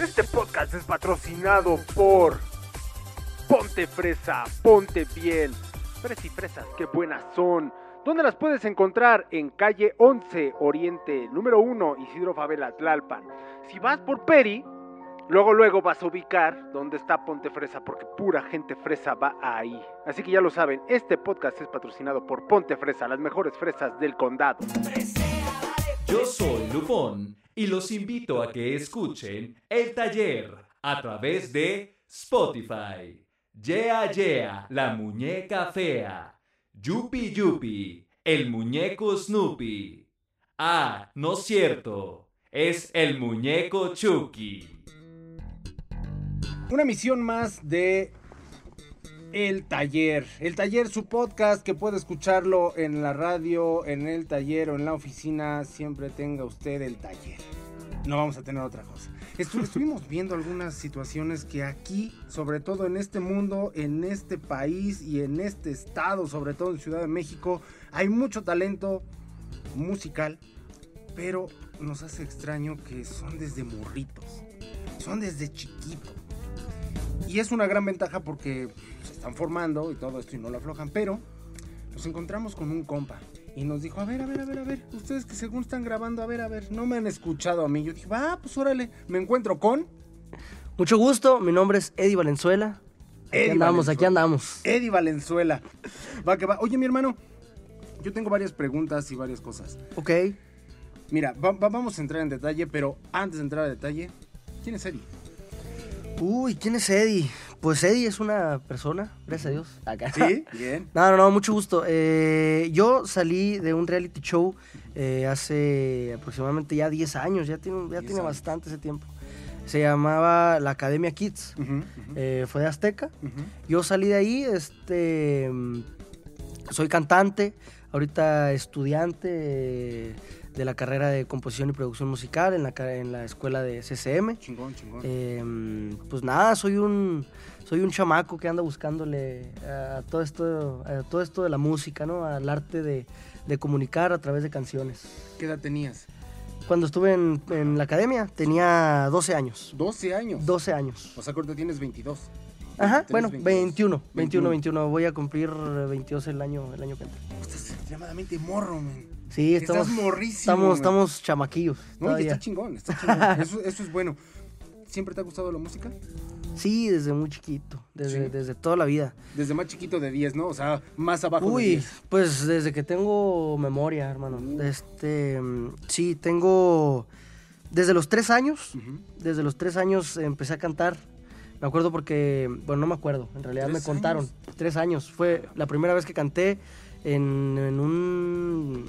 Este podcast es patrocinado por Ponte Fresa, Ponte Piel. Fresas y fresas, qué buenas son. ¿Dónde las puedes encontrar? En calle 11 Oriente, número 1, Isidro Favela, Tlalpan. Si vas por Peri, luego luego vas a ubicar dónde está Ponte Fresa, porque pura gente fresa va ahí. Así que ya lo saben, este podcast es patrocinado por Ponte Fresa, las mejores fresas del condado. Yo soy Y los invito a que escuchen El Taller a través de Spotify. Yeah Yeah, la muñeca fea. Yupi Yupi, el muñeco Snoopy. Ah, no es cierto, es el muñeco Chucky. Una misión más de El Taller. El Taller, su podcast que puede escucharlo en la radio, en el taller o en la oficina. Siempre tenga usted el taller. No vamos a tener otra cosa. Estu- estuvimos viendo algunas situaciones que aquí, sobre todo en este mundo, en este país y en este estado, sobre todo en Ciudad de México, hay mucho talento musical, pero nos hace extraño que son desde morritos, son desde chiquitos. Y es una gran ventaja porque están formando y todo esto y no lo aflojan, pero nos encontramos con un compa y nos dijo, a ver, a ver, a ver, a ver, ustedes que según están grabando, a ver, a ver, no me han escuchado a mí. Yo dije, va, pues órale, me encuentro con Mucho gusto, mi nombre es Eddie Valenzuela. Aquí Eddie andamos, aquí andamos. Eddie Valenzuela. Va que va. Oye, mi hermano, yo tengo varias preguntas y varias cosas. Ok. Mira, va- va- vamos a entrar en detalle, pero antes de entrar en detalle, ¿quién es Eddie? Uy, ¿quién es Eddie? Pues Eddie es una persona, gracias a Dios. Acá. Sí, bien. No, no, no, mucho gusto. Eh, yo salí de un reality show eh, hace aproximadamente ya 10 años, ya tiene, ya 10 tiene años. bastante ese tiempo. Se llamaba la Academia Kids, eh, fue de Azteca. Yo salí de ahí, este, mm, soy cantante, ahorita estudiante de la carrera de composición y producción musical en la, en la escuela de CCM. Chingón, chingón. Eh, pues nada, soy un, soy un chamaco que anda buscándole a todo esto, a todo esto de la música, ¿no? Al arte de, de comunicar a través de canciones. ¿Qué edad tenías? Cuando estuve en, en la academia tenía 12 años. 12 años. 12 años. O sea, ahorita tienes 22. Ajá, 23, bueno, 22. 21, 21, 21. Voy a cumplir 22 el año, el año que entra. Estás extremadamente morro, man. Sí, Estás estamos, morrísimo, estamos, estamos chamaquillos. No, y está chingón, está chingón. Eso, eso es bueno. ¿Siempre te ha gustado la música? Sí, desde muy chiquito, desde, Sí. desde toda la vida. Desde más chiquito de 10, ¿no? O sea, más abajo de Uy, 10. pues desde que tengo memoria, hermano. Uh. Este, sí, tengo desde los tres años. Desde los tres años empecé a cantar. Me acuerdo porque, bueno, no me acuerdo. En realidad me ¿Tres contaron. años? Tres años. Fue la primera vez que canté en, en un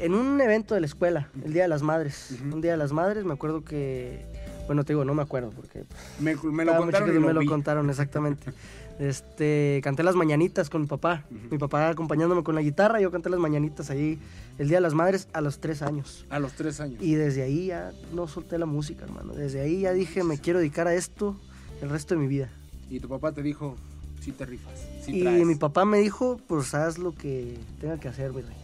en un evento de la escuela, el Día de las Madres. Un Día de las Madres, me acuerdo que, bueno, te digo, no me acuerdo porque Me, me lo contaron y me lo lo vi. contaron, exactamente. Este, canté las mañanitas con mi papá. Mi papá acompañándome con la guitarra, yo canté las mañanitas ahí el Día de las Madres a los tres años. A los 3 años. Y desde ahí ya no solté la música, hermano. Desde ahí ya dije, me quiero dedicar a esto el resto de mi vida. Y tu papá te dijo, sí te rifas, sí y traes. mi papá me dijo, pues haz lo que tenga que hacer, mi rey.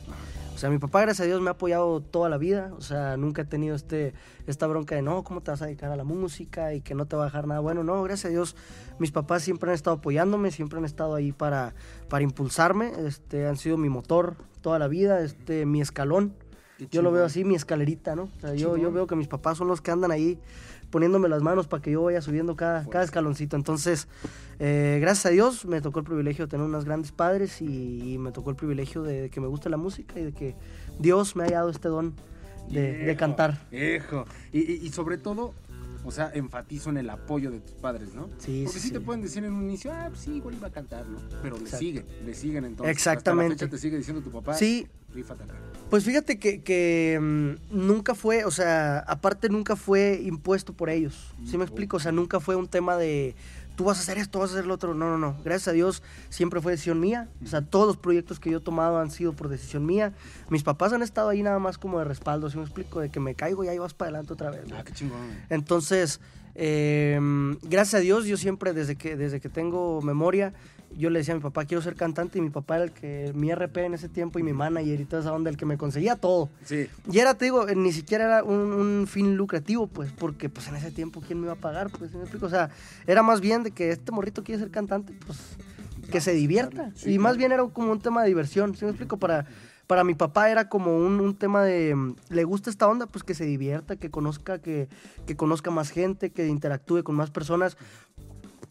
O sea, mi papá, gracias a Dios, me ha apoyado toda la vida. O sea, nunca he tenido este, esta bronca de, no, ¿cómo te vas a dedicar a la música? Y que no te va a dejar nada bueno. No, gracias a Dios, mis papás siempre han estado apoyándome, siempre han estado ahí para, para impulsarme. Este, han sido mi motor toda la vida, este, mi escalón. Yo lo veo así, mi escalerita, ¿no? O sea, yo, yo veo que mis papás son los que andan ahí poniéndome las manos para que yo vaya subiendo cada, cada escaloncito. Entonces, eh, gracias a Dios me tocó el privilegio de tener unos grandes padres y, y me tocó el privilegio de, de que me guste la música y de que Dios me haya dado este don de, cantar. Viejo. Y, y- y sobre todo, o sea, enfatizo en el apoyo de tus padres, ¿no? Sí, Porque sí, sí, te pueden decir en un inicio, ah, pues sí, igual iba a cantar, ¿no? Pero le siguen, le siguen entonces. Exactamente. Hasta la fecha te sigue diciendo tu papá, Sí, rífate acá. Pues fíjate que, que, mm, nunca fue, o sea, aparte nunca fue impuesto por ellos. ¿Sí me explico? O sea, nunca fue un tema de tú vas a hacer esto, vas a hacer lo otro. No, no, no. Gracias a Dios siempre fue decisión mía. O sea, todos los proyectos que yo he tomado han sido por decisión mía. Mis papás han estado ahí nada más como de respaldo, ¿sí me explico? De que me caigo y ahí vas para adelante otra vez. Ah, qué chingón. Entonces, eh, gracias a Dios, yo siempre, desde que, desde que tengo memoria, yo le decía a mi papá, quiero ser cantante, y mi papá era el que, mi RP en ese tiempo, y mi manager y toda esa onda, el que me conseguía todo. Sí. Y era, te digo, eh, ni siquiera era un, un fin lucrativo, pues, porque pues en ese tiempo, ¿quién me iba a pagar? Pues, ¿sí me explico? O sea, era más bien de que este morrito quiere ser cantante, pues, que se divierta. Sí, y más bien era como un tema de diversión, ¿sí me explico? Para, para mi papá era como un, un tema de, mm, le gusta esta onda, pues que se divierta, que conozca, que, que conozca más gente, que interactúe con más personas.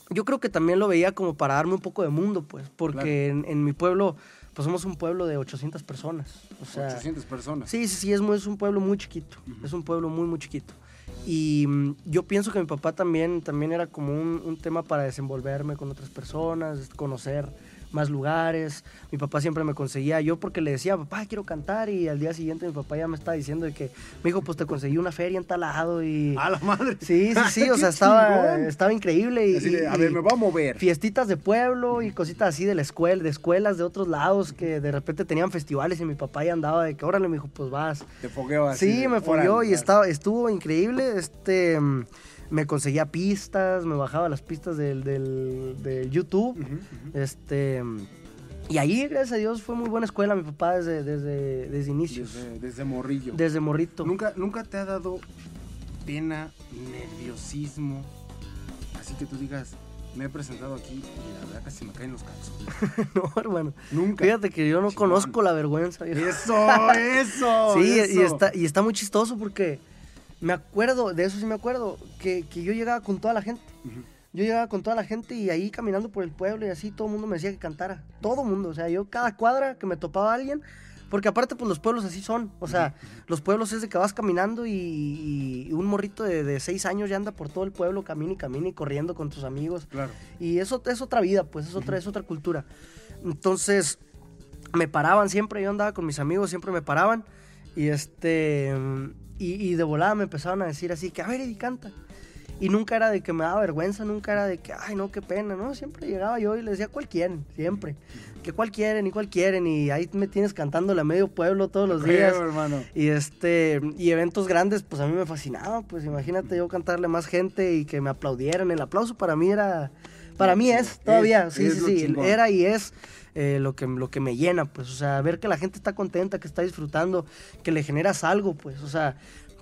Yo creo que también lo veía como para darme un poco de mundo, pues, porque en, en mi pueblo, pues somos un pueblo de 800 personas. O sea, 800 personas. Sí, sí, sí, es, muy- es un pueblo muy chiquito. Es un pueblo muy, muy chiquito. Y mm, yo pienso que mi papá también, también era como un, un tema para desenvolverme con otras personas, conocer más lugares. Mi papá siempre me conseguía, yo porque le decía, papá, quiero cantar, y al día siguiente mi papá ya me estaba diciendo de que, me dijo, pues te conseguí una feria en tal lado y... A la madre. Sí, sí, sí, o ¡Qué sea, estaba, estaba increíble. Y, a y- ver, me voy a mover. fiestitas de pueblo y cositas así de la escuela, de escuelas de otros lados que de repente tenían festivales y mi papá ya andaba de que órale me dijo, pues vas. Te fogueo así. Sí, de, me órale, y estaba, estuvo increíble. Este me conseguía pistas, me bajaba las pistas del, del, de YouTube. Este y ahí, gracias a Dios, fue muy buena escuela mi papá desde, desde, desde inicios. Desde, desde morrillo. Desde morrito. ¿Nunca, ¿Nunca te ha dado pena, nerviosismo? Así que tú digas, me he presentado aquí y la verdad casi me caen los calzones. no, hermano. Nunca. Fíjate que yo no conozco la vergüenza. viejo. Eso, eso. Sí, y está, y está muy chistoso porque me acuerdo, de eso sí me acuerdo, que, que yo llegaba con toda la gente. Yo llegaba con toda la gente y ahí caminando por el pueblo y así todo el mundo me decía que cantara. Todo el mundo, o sea, yo cada cuadra que me topaba alguien, porque aparte pues los pueblos así son, o sea, los pueblos es de que vas caminando y, y un morrito de, de seis años ya anda por todo el pueblo, camina y camina y corriendo con tus amigos. Claro. Y eso es otra vida, pues es otra, es otra cultura. Entonces, me paraban siempre, yo andaba con mis amigos, siempre me paraban. Y este. Y, y de volada me empezaban a decir así que, a ver, Eddie, canta. Y nunca era de que me daba vergüenza, nunca era de que, ay, no, qué pena, ¿no? Siempre llegaba yo y les decía, ¿cuál quieren? Siempre. Que cuál quieren y cuál quieren. Y ahí me tienes cantándole a medio pueblo todos los días. Creo, hermano. Y este, y eventos grandes, pues a mí me fascinaba, pues imagínate yo cantarle a más gente y que me aplaudieran. El aplauso para mí era, para mí es todavía, Es- sí, es sí, sí, chingón. era y es eh, lo, que, lo que me llena, pues, o sea, ver que la gente está contenta, que está disfrutando, que le generas algo, pues, o sea,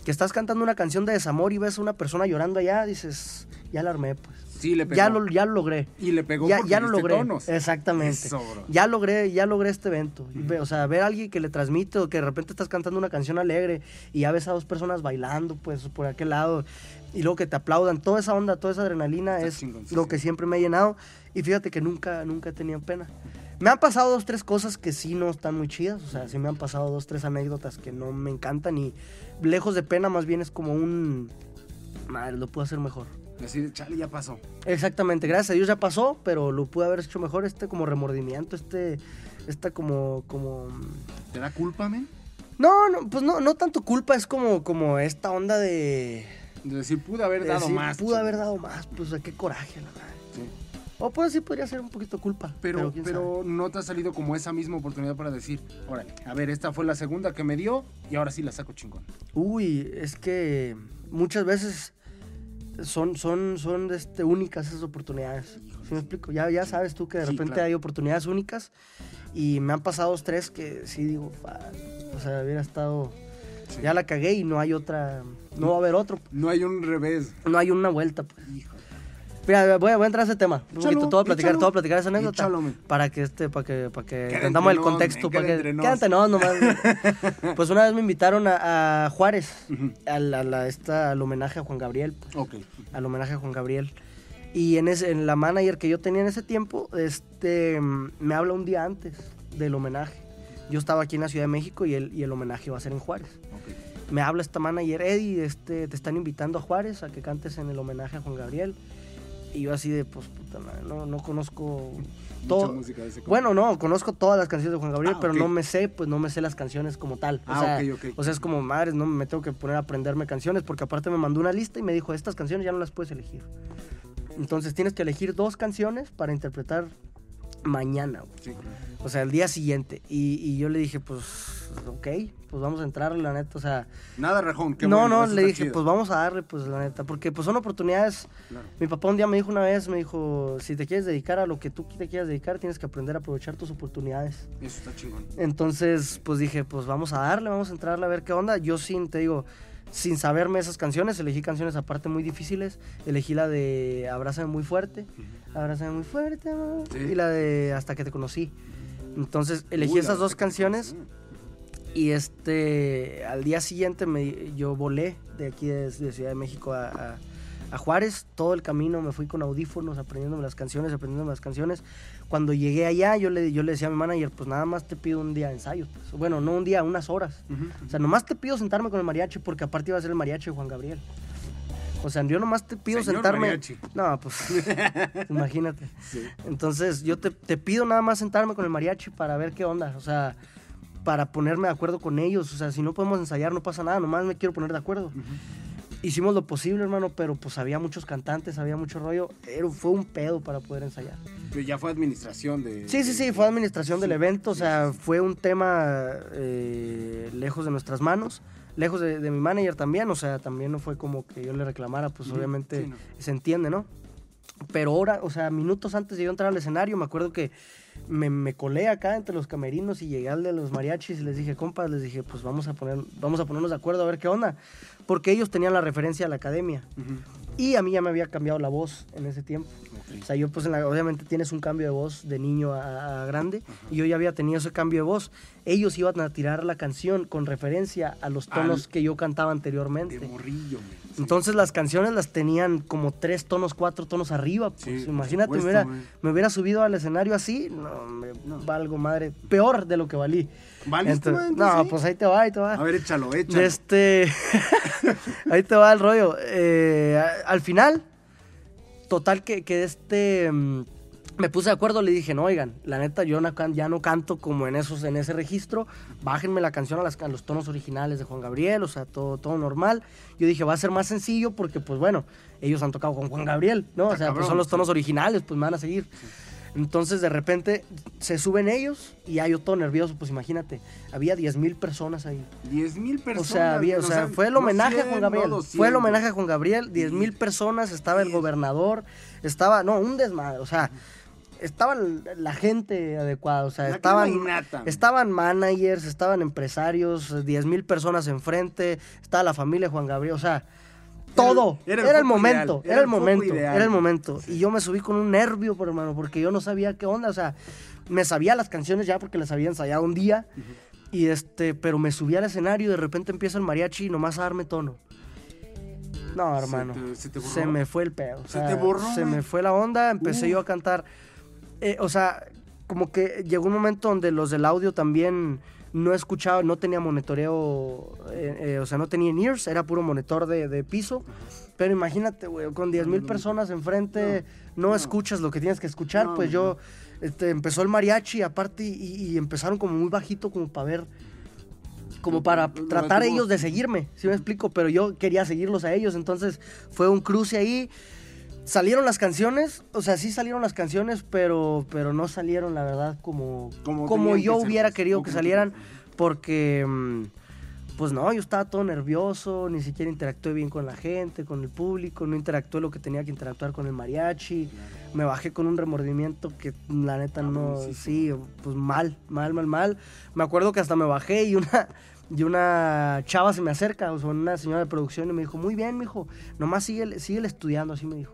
que estás cantando una canción de desamor y ves a una persona llorando allá, dices, ya la armé, pues. Sí, le pegó. Ya lo, ya lo logré. Y le pegó Ya, porque ya lo logré. tonos. Exactamente. Eso. Ya logré, ya logré este evento. Y ve- O sea, ver a alguien que le transmite o que de repente estás cantando una canción alegre y ya ves a dos personas bailando, pues, por aquel lado, y luego que te aplaudan, toda esa onda, toda esa adrenalina Está es lo que siempre me ha llenado. Y fíjate que nunca, nunca he tenido pena. Me han pasado dos, tres cosas que sí no están muy chidas. O sea, sí me han pasado dos, tres anécdotas que no me encantan. Y lejos de pena, más bien es como un. Madre, lo puedo hacer mejor. Decir, chale, ya pasó. Exactamente, gracias a Dios ya pasó, pero lo pude haber hecho mejor. Este como remordimiento, este. Esta como. como. ¿Te da culpa, men? No, no, pues no, no tanto culpa, es como, como esta onda de. De decir, pude haber dado decir, más. Pude haber dado más, pues qué coraje, la verdad. Sí. O pues sí podría ser un poquito culpa. Pero, pero no te ha salido como esa misma oportunidad para decir, órale, a ver, esta fue la segunda que me dio y ahora sí la saco chingón. Uy, es que muchas veces son, son, son este, únicas esas oportunidades. ¿Sí me explico? Ya, ya sabes tú que de Sí, repente claro. hay oportunidades únicas y me han pasado dos, tres que sí digo, "Fuck", o sea, hubiera estado, Sí. ya la cagué y no hay otra, no va a haber otro, No hay un revés. no hay una vuelta. pues. Hijo. Mira, voy a, voy a entrar a ese tema. Un poquito, voy a platicar, échalo. voy a platicar esa anécdota. Échalo, para que este, para que, para que entendamos el contexto. para que, quédate, no, nomás. pues una vez me invitaron a, a Juárez, Ujú. al, a la- esta, al homenaje a Juan Gabriel. pues, Ok. al homenaje a Juan Gabriel. Y en, ese, en la manager que yo tenía en ese tiempo, este, mm, me habla un día antes del homenaje. Yo estaba aquí en la Ciudad de México y el, y el homenaje iba a ser en Juárez. Ok. Me habla esta manager, Eddie, este, te están invitando a Juárez a que cantes en el homenaje a Juan Gabriel. Y yo así de, pues, puta madre, no, no conozco todo. música de ese Bueno, no, conozco todas las canciones de Juan Gabriel, Ah, pero no me sé, pues no me sé las canciones como tal. O Ah, sea, ok, ok. O sea, es como, madres, no me tengo que poner a aprenderme canciones, porque aparte me mandó una lista y me dijo, estas canciones ya no las puedes elegir. Entonces tienes que elegir dos canciones para interpretar mañana. Sí. O sea, el día siguiente. Y, y yo le dije, pues, ok, pues vamos a entrarle, la neta, o sea... Nada rajón, qué no, bueno, no, le dije, chido. pues vamos a darle, pues la neta, porque pues son oportunidades. Claro. Mi papá un día me dijo una vez, me dijo, si te quieres dedicar a lo que tú te quieras dedicar, tienes que aprender a aprovechar tus oportunidades. Eso está chingón. Entonces, pues dije, pues vamos a darle, vamos a entrarle a ver qué onda. Yo sin, te digo, sin saberme esas canciones, elegí canciones aparte muy difíciles. Elegí la de Abrázame muy fuerte, Abrázame muy fuerte, amor", Sí. y la de Hasta que te conocí. Entonces, elegí Uy, esas dos que- canciones y este, al día siguiente me, yo volé de aquí de, de Ciudad de México a, a- a Juárez. Todo el camino me fui con audífonos, aprendiéndome las canciones, aprendiéndome las canciones. Cuando llegué allá, yo le, yo le decía a mi manager, pues nada más te pido un día de ensayos. pues. Bueno, no un día, unas horas. O sea, nomás te pido sentarme con el mariachi porque aparte iba a ser el mariachi de Juan Gabriel. O sea, yo nomás te pido Señor sentarme. mariachi. No, pues imagínate. Sí. Entonces, yo te, te pido nada más sentarme con el mariachi para ver qué onda. O sea, para ponerme de acuerdo con ellos. O sea, si no podemos ensayar, no pasa nada. Nomás me quiero poner de acuerdo. Hicimos lo posible, hermano, pero pues había muchos cantantes, había mucho rollo. Era, fue un pedo para poder ensayar. Pero ya fue administración de... Sí, sí, sí, fue administración del evento, o sea, fue un tema eh, lejos de nuestras manos, lejos de, de mi manager también, o sea, también no fue como que yo le reclamara, pues obviamente sí, no. se entiende, ¿no? Pero ahora, o sea, minutos antes de yo entrar al escenario, me acuerdo que me, me colé acá entre los camerinos y llegué al de los mariachis y les dije, compas, les dije, pues vamos a, poner, vamos a ponernos de acuerdo a ver qué onda, porque ellos tenían la referencia a la academia y a mí ya me había cambiado la voz en ese tiempo. Ok. O sea, yo pues en la- obviamente tienes un cambio de voz de niño a, a grande y yo ya había tenido ese cambio de voz. Ellos iban a tirar la canción con referencia a los tonos Al- que yo cantaba De anteriormente. morrillo, güey. Sí. Entonces las canciones las tenían como tres tonos, cuatro tonos arriba. Pues. Sí, Imagínate, me, hubiera, me hubiera subido al escenario así, no, me No. valgo madre. Peor de lo que valí. ¿Valiste, Entonces- no, sí. pues ahí te va, ahí te va. A ver, échalo, échalo. este. Ahí te va el rollo. Eh, al final, total que, que este. mm, me puse de acuerdo, le dije, no, oigan, la neta, yo no can- ya no canto como en esos, en ese registro. Bájenme la canción a, las- a los tonos originales de Juan Gabriel, o sea, todo, todo normal. Yo dije, va a ser más sencillo porque, pues bueno, ellos han tocado con Juan Gabriel, ¿no? O sea, pues son los tonos originales, pues me van a seguir. Entonces, de repente, se suben ellos y ya yo todo nervioso, pues imagínate, había 10 mil personas ahí. 10 mil personas. O sea, había- o sea, fue el homenaje a Juan Gabriel. fue el homenaje a Juan Gabriel, 10 mil personas, estaba el gobernador, estaba, no, un desmadre, o sea, estaba la gente adecuada, o sea, La estaban, estaban managers, estaban empresarios, 10 mil personas enfrente, estaba la familia de Juan Gabriel, o sea, todo. Era Era el momento, era el momento, ideal. era el momento. Y yo me subí con un nervio, por hermano, porque yo no sabía qué onda, o sea, me sabía las canciones ya porque las había ensayado un día. Y este, pero me subí al escenario y de repente empieza el mariachi y nomás a darme tono. No, Se hermano. te- se te borró. Se me fue el pedo. o Se te borró, Se me fue la onda, empecé Uh. yo a cantar. Eh, o sea, como que llegó un momento donde los del audio también no escuchaba, no tenía monitoreo, eh, eh, o sea, no tenía ears, era puro monitor de, de piso. Pero imagínate, güey, con 10 mil personas enfrente, no, no. escuchas lo que tienes que escuchar, No, pues yo, este, empezó el mariachi aparte y, y empezaron como muy bajito como para ver, como para tratar lo- ellos de seguirme, ¿sí me explico? Pero yo quería seguirlos a ellos, entonces fue un cruce ahí. Salieron las canciones, o sea, sí salieron las canciones, pero, pero no salieron, la verdad, como, Como como, yo que hubiera pues, querido que salieran, porque, mm, pues no, yo estaba todo nervioso, ni siquiera interactué bien con la gente, con el público, no interactué lo que tenía que interactuar con el mariachi, me bajé con un remordimiento que la neta no, sí, pues mal, mal, mal, mal. Me acuerdo que hasta me bajé y una, y una chava se me acerca, o sea, una señora de producción y me dijo, muy bien, mijo, nomás sigue, sigue estudiando, así me dijo.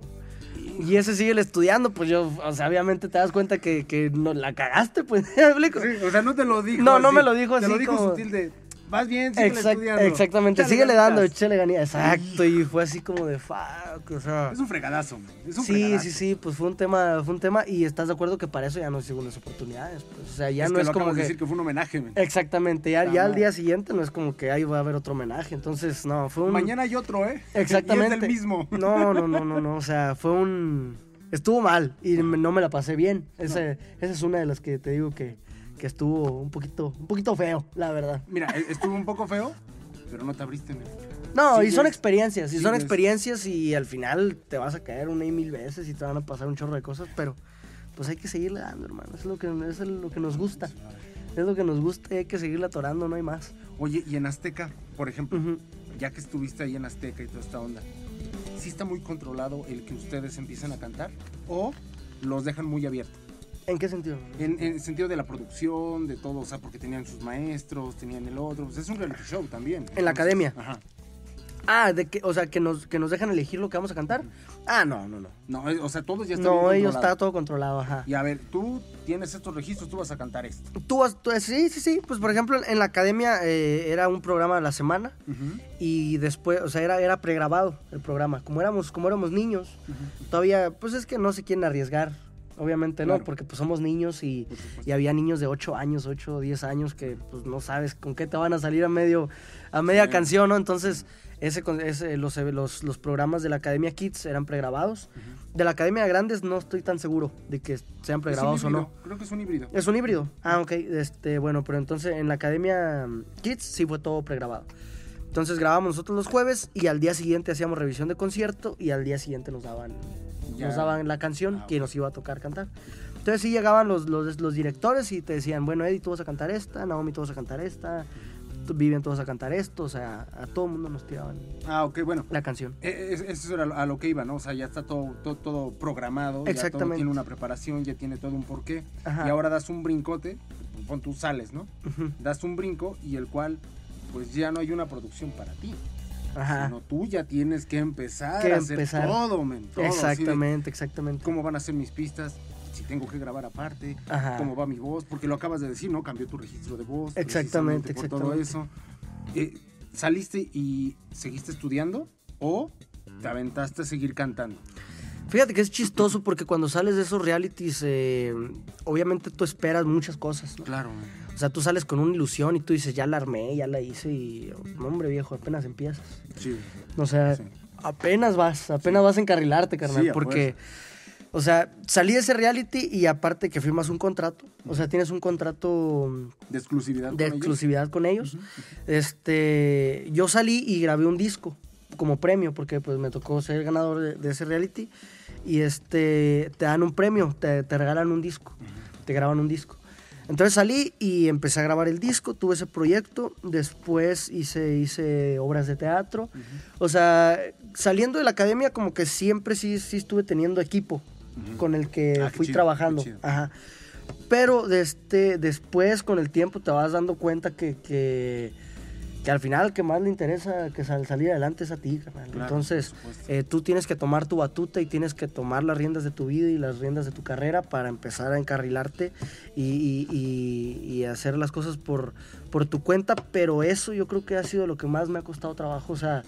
Y ese sigue estudiando, pues yo, o sea, obviamente te das cuenta que, que no, la cagaste, pues, o sea, no te lo dijo. No, no me lo dijo Te así lo dijo como- sutil de. Vas bien, sigue Exact- estudiando. exactamente, síguele dando, ganitas". échale ganía, exacto, y fue así como de fuck, o sea. Es un fregadazo, Es un Sí, fregadazo. sí, sí, pues fue un tema, fue un tema, y estás de acuerdo que para eso ya no hay segundas oportunidades, pues, o sea, ya es no que es lo como que... decir que fue un homenaje, man. Exactamente, ya, Ah, ya al no. día siguiente no es como que ahí va a haber otro homenaje, entonces, no, fue un... Mañana hay otro, ¿eh? Exactamente. Y es del mismo. No, no, no, no, no, o sea, fue un... Estuvo mal y no me la pasé bien. Ese, Esa es una de las que te digo que, que estuvo un poquito, un poquito feo, la verdad. Mira, e- estuvo un poco feo, pero no te abriste, man. No, y son experiencias, y son experiencias y al final te vas a caer una y mil veces y te van a pasar un chorro de cosas, pero pues hay que seguirle dando, hermano. Es lo que, es lo que nos gusta. Es lo que nos gusta y hay que seguirla atorando, no hay más. Oye, y en Azteca, por ejemplo, ya que estuviste ahí en Azteca y toda esta onda, ¿sí está muy controlado el que ustedes empiecen a cantar? ¿O los dejan muy abiertos? ¿En qué sentido? En, en el sentido de la producción, de todo, o sea, porque tenían sus maestros, tenían el otro, pues es un reality show también. En la academia. Ajá. Ah, de que, o sea, que nos, que nos dejan elegir lo que vamos a cantar. Ah, no, no, no. No, eh, o sea, todos ya están No, ellos está todo controlado, ajá. Y a ver, tú tienes estos registros, tú vas a cantar esto. Tú, vas- tú- sí, sí, sí. Pues por ejemplo, en la academia eh, era un programa a la semana y después, o sea, era, era pregrabado el programa. Como éramos, como éramos niños, todavía, pues es que no se quieren arriesgar. Obviamente no, porque pues somos niños y, y había niños de 8 años, 8 o 10 años que pues no sabes con qué te van a salir a medio a media Sí. canción, ¿no? Entonces, ese, ese los, los, los programas de la Academia Kids eran pregrabados. De la Academia Grandes no estoy tan seguro de que sean pregrabados o no. Creo que es un híbrido. Es un híbrido. Ah, ok. Este, bueno, pero entonces en la Academia Kids sí fue todo pregrabado. Entonces grabábamos nosotros los jueves y al día siguiente hacíamos revisión de concierto y al día siguiente nos daban, nos daban la canción Ah, que nos iba a tocar cantar. Entonces sí llegaban los, los, los directores y te decían, bueno, Eddie, tú vas a cantar esta, Naomi, tú vas a cantar esta, Vivian, tú vas a cantar esto. O sea, a todo el mundo nos tiraban Ah, ok, bueno. la canción. Eh, es- Eso era a lo que iba, ¿no? O sea, ya está todo, todo, todo programado, ya todo Exactamente. tiene una preparación, ya tiene todo un porqué. Ajá. Y ahora das un brincote, pon tú sales, ¿no? Das un brinco y el cual, pues ya no hay una producción para ti. Ajá. Sino tú ya tienes que empezar Que a hacer empezar. todo, men. todo, así de Exactamente, exactamente. ¿Cómo van a ser mis pistas? Si tengo que grabar aparte, Ajá. cómo va mi voz, porque lo acabas de decir, ¿no? Cambió tu registro de voz. Exactamente, Por todo exactamente. eso. Eh, ¿Saliste y seguiste estudiando o te aventaste a seguir cantando? Fíjate que es chistoso porque cuando sales de esos realities, eh, obviamente tú esperas muchas cosas. ¿no? Claro. O sea, tú sales con una ilusión y tú dices, ya la armé, ya la hice y, hombre viejo, apenas empiezas. Sí. O sea, Sí. apenas vas, apenas vas a encarrilarte, carnal. Sí, porque, o sea, salí de ese reality y aparte que firmas un contrato. O sea, tienes un contrato De exclusividad. de con ellos. exclusividad con ellos. Este, yo salí y grabé un disco como premio porque pues me tocó ser ganador de, de ese reality y este te dan un premio, te, te regalan un disco, te graban un disco. Entonces salí y empecé a grabar el disco, tuve ese proyecto, después hice, hice obras de teatro. O sea, saliendo de la academia como que siempre sí, sí estuve teniendo equipo con el que Ah, fui chido, trabajando. Ajá. Pero de este, después, con el tiempo, te vas dando cuenta que, que, que al final que más le interesa que sal- salir adelante es a ti, carnal. Claro, Entonces, eh, tú tienes que tomar tu batuta y tienes que tomar las riendas de tu vida y las riendas de tu carrera para empezar a encarrilarte y, y- y- y hacer las cosas por, por tu cuenta. Pero eso yo creo que ha sido lo que más me ha costado trabajo. O sea,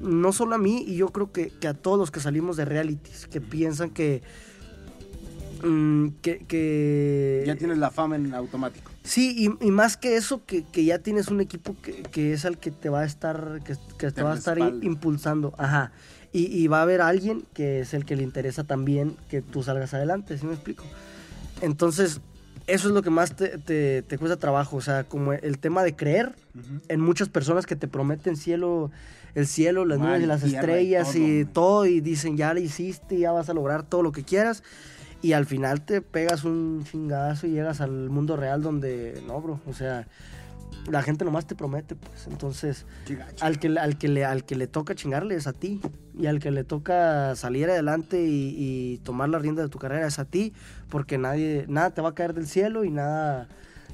no solo a mí, y yo creo que, que a todos los que salimos de realities, que piensan que... mm, que, que Ya tienes la fama en automático. Sí, y, y más que eso, que, que ya tienes un equipo que, que es el que te va a estar, que, que te, va a estar impulsando. Ajá. Y, y va a haber alguien que es el que le interesa también que tú salgas adelante, ¿sí me explico? Entonces, eso es lo que más te, te- te cuesta trabajo. O sea, como el tema de creer en muchas personas que te prometen cielo, el cielo, las nubes y las tierra y estrellas todo, y todo, y dicen ya lo hiciste, ya vas a lograr todo lo que quieras. Y al final te pegas un chingazo y llegas al mundo real donde, no, bro, o sea, la gente nomás te promete, pues. Entonces, al que, al que, le, al que le toca chingarle es a ti. Y al que le toca salir adelante y, y tomar la rienda de tu carrera es a ti. Porque nadie, nada te va a caer del cielo y nada,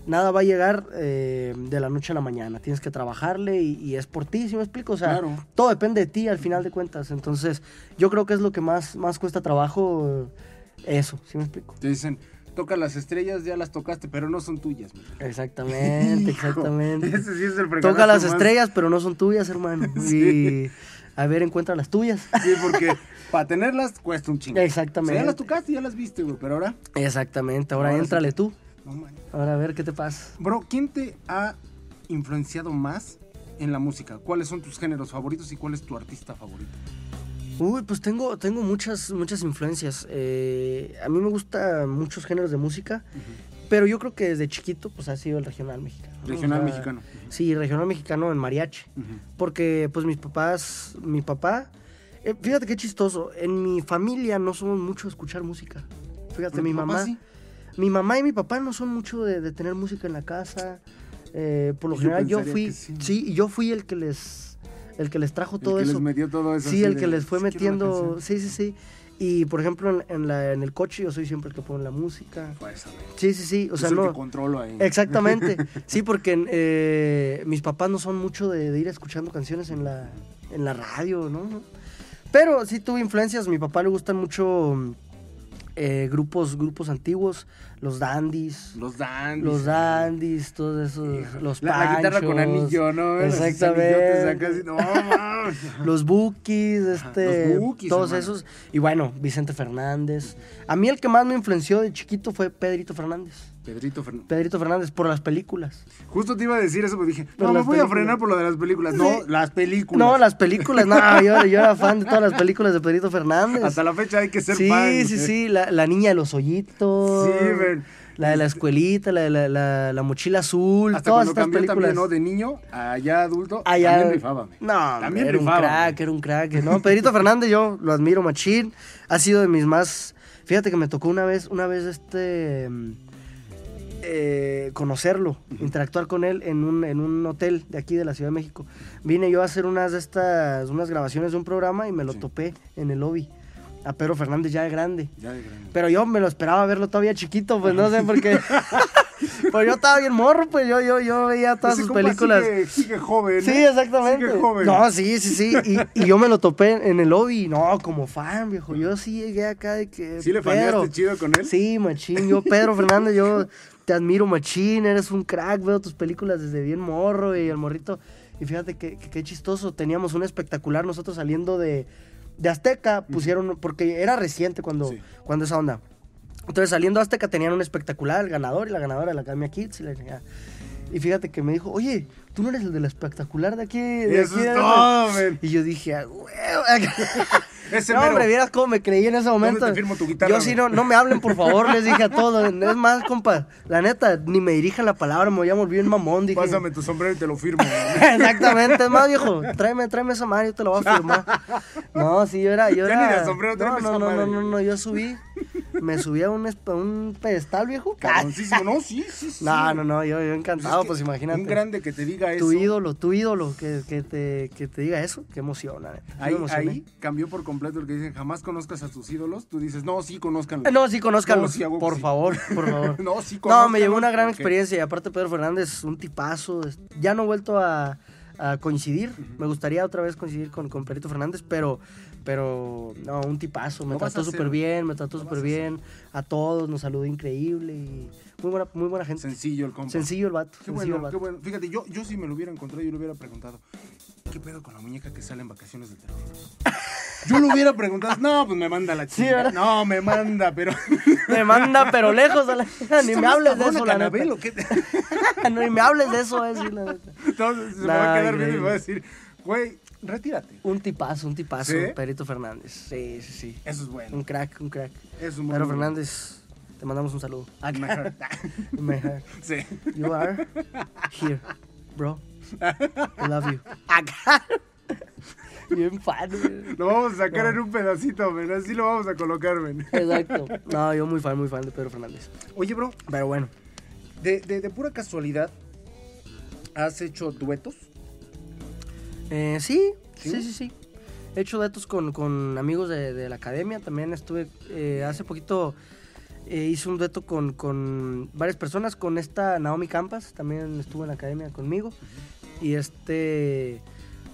nada va a llegar eh, de la noche a la mañana. Tienes que trabajarle y, y es por ti, ¿sí me explico? O sea, Claro. todo depende de ti al final de cuentas. Entonces, yo creo que es lo que más, más cuesta trabajo. eh, Eso, ¿sí me explico? Te dicen, toca las estrellas, ya las tocaste, pero no son tuyas. Exactamente, exactamente. Ese sí es el Toca las más- estrellas, pero no son tuyas, hermano. Y a ver, encuentra las tuyas. Sí, porque para tenerlas cuesta un chingo. Exactamente. O sea, ya las tocaste, ya las viste, güey, pero ahora... Exactamente, ahora, Ahora sí. éntrale tú. No man. Ahora a ver qué te pasa. Bro, ¿quién te ha influenciado más en la música? ¿Cuáles son tus géneros favoritos y cuál es tu artista favorito? Uy, pues tengo, tengo muchas, muchas influencias. Eh, a mí me gustan muchos géneros de música, pero yo creo que desde chiquito pues ha sido el regional mexicano. ¿no? Regional O sea, mexicano. Sí, regional mexicano en mariachi. Porque pues mis papás, mi papá, eh, fíjate qué chistoso, en mi familia no somos mucho de escuchar música. Fíjate, mi mamá... sí. Mi mamá y mi papá no son mucho de, de tener música en la casa. Eh, por lo Yo general yo fui, sí. yo fui el que les, el que les trajo El todo que eso. les metió todo eso. Sí, el de, que les fue "Sí, quiero una metiendo, canción". sí, sí, sí. Y por ejemplo en, en la, en el coche yo soy siempre el que pone la música. Güey. Sí, sí, sí. O Yo sea, soy el no. que controlo ahí. Exactamente. Sí, porque eh, mis papás no son mucho de, de ir escuchando canciones en la, en la radio, ¿no? Pero sí tuve influencias. A mi papá le gustan mucho eh, grupos, grupos antiguos, los dandies. Los dandies. Los dandies, todos esos, Hijo, los la, la guitarra con Panchos, anillo, ¿no? Los Exactamente. no. Los Bookies, este, los Bookies, todos hermano. esos. Y bueno, Vicente Fernández. A mí el que más me influenció de chiquito fue Pedrito Fernández. Pedrito Fernández. Pedrito Fernández por las películas. Justo te iba a decir eso, pero dije, Por no, me voy a frenar por lo de las películas. Sí. No, las películas. No, las películas, no, yo, yo era fan de todas las películas de Pedrito Fernández. Hasta la fecha hay que ser sí, fan. sí, sí, la, la niña de los hoyitos. Sí, ven. La de la escuelita, la de la, la, la mochila azul, Hasta todas estas películas. también, ¿no? De niño a ya adulto, Ah, ya- también rifaba. No, También era un crack, me. era un crack. No, Pedrito Fernández yo lo admiro machín. Ha sido de mis más... Fíjate que me tocó una vez, una vez este... eh, conocerlo, interactuar con él en un, en un hotel de aquí de la Ciudad de México. Vine yo a hacer unas de estas, unas grabaciones de un programa y me lo Sí. topé en el lobby. A Pedro Fernández ya de grande. Ya de grande. Pero yo me lo esperaba verlo todavía chiquito, pues no sé por qué. pues yo estaba bien morro, pues yo, yo, yo veía todas Ese sus películas. Sigue, sigue joven. Sí, ¿eh? exactamente. Sigue joven. No, sí, sí, sí. Y, y yo me lo topé en el lobby. No, como fan, viejo. Yo sí llegué acá de que. ¿Sí le fallaste chido con él? Sí, machín. Yo, Pedro Fernández, yo te admiro, machín. Eres un crack. Veo tus películas desde bien morro y el morrito. Y fíjate que que- chistoso. Teníamos un espectacular nosotros saliendo de, de Azteca. Pusieron, porque era reciente cuando, Sí. cuando esa onda. Entonces saliendo de Azteca tenían un espectacular, el ganador y la ganadora de la Academia Kids. Y, la chingada. Y fíjate que me dijo, oye, tú no eres el del espectacular de aquí. De Eso aquí es de- todo, men. Y yo dije, ah. Ese No, mero. hombre, vieras cómo me creí en ese momento. te firmo tu guitarra, Yo sí, no, no me hablen, por favor, les dije a todos. Es más, compa, la neta, ni me dirijan la palabra, me me volví un mamón, dije. Pásame tu sombrero y te lo firmo. Exactamente, es más, viejo, tráeme, tráeme esa madre, yo te la voy a firmar. No, sí, yo era, yo Ya era... ni de sombrero, no, tráeme no, esa no, no, madre. no, no, yo subí, me subí a un, a un pedestal, viejo. Cabroncísimo. No, sí, sí, sí. No, no, no, yo, yo encantado, Es que pues imagínate. Un grande que te diga eso. Tu ídolo, tu ídolo, que, que, te, que te diga eso, qué emoción, la neta. Ahí, ahí cambió por completo el que dicen jamás conozcas a tus ídolos. Tú dices, no, sí, conozcanlo. Eh, No, sí. No, que por sí. favor, por favor. No, sí, No, conózcanlo, me llevó una gran experiencia y aparte Pedro Fernández, un tipazo. es- Ya no he vuelto a, a coincidir. Me gustaría otra vez coincidir con, con Pedrito Fernández, pero, pero no, un tipazo. Me trató súper bien, me trató súper bien. A todos, nos saludó increíble y muy buena, muy buena gente. Sencillo el compa. Sencillo el vato. Qué sencillo bueno, el vato. qué bueno. Fíjate, yo, yo si me lo hubiera encontrado, yo le hubiera preguntado, ¿qué pedo con la muñeca que sale en vacaciones del terror? Yo le hubiera preguntado, no, pues me manda la chica. no, me manda, pero. Me manda, pero lejos. a la- Ni me hables de eso, la Canabel, neta. qué? No, ni me hables de eso, eh, sí, la neta. Entonces se me va a quedar viendo y me va a decir, güey, retírate. Un tipazo, un tipazo, ¿Sí? Pedrito Fernández. Sí, sí, sí. Eso es bueno. Un crack, un crack. Es un bueno. Fernández, te mandamos un saludo. Mejor. In my heart. Sí. You are here, bro. I love you. Acá. Bien fan, güey. Lo vamos a sacar en un pedacito, men. Así lo vamos a colocar, men. Exacto. No, yo muy fan, muy fan de Pedro Fernández. Oye, bro, Pero bueno. de, de, de pura casualidad, ¿has hecho duetos? Eh, sí, ¿Sí? sí, sí, sí. He hecho duetos con, con amigos de, de la academia. También estuve, eh, hace poquito eh, hice un dueto con, con varias personas. Con esta Naomi Campas, también estuvo en la academia conmigo. Y este...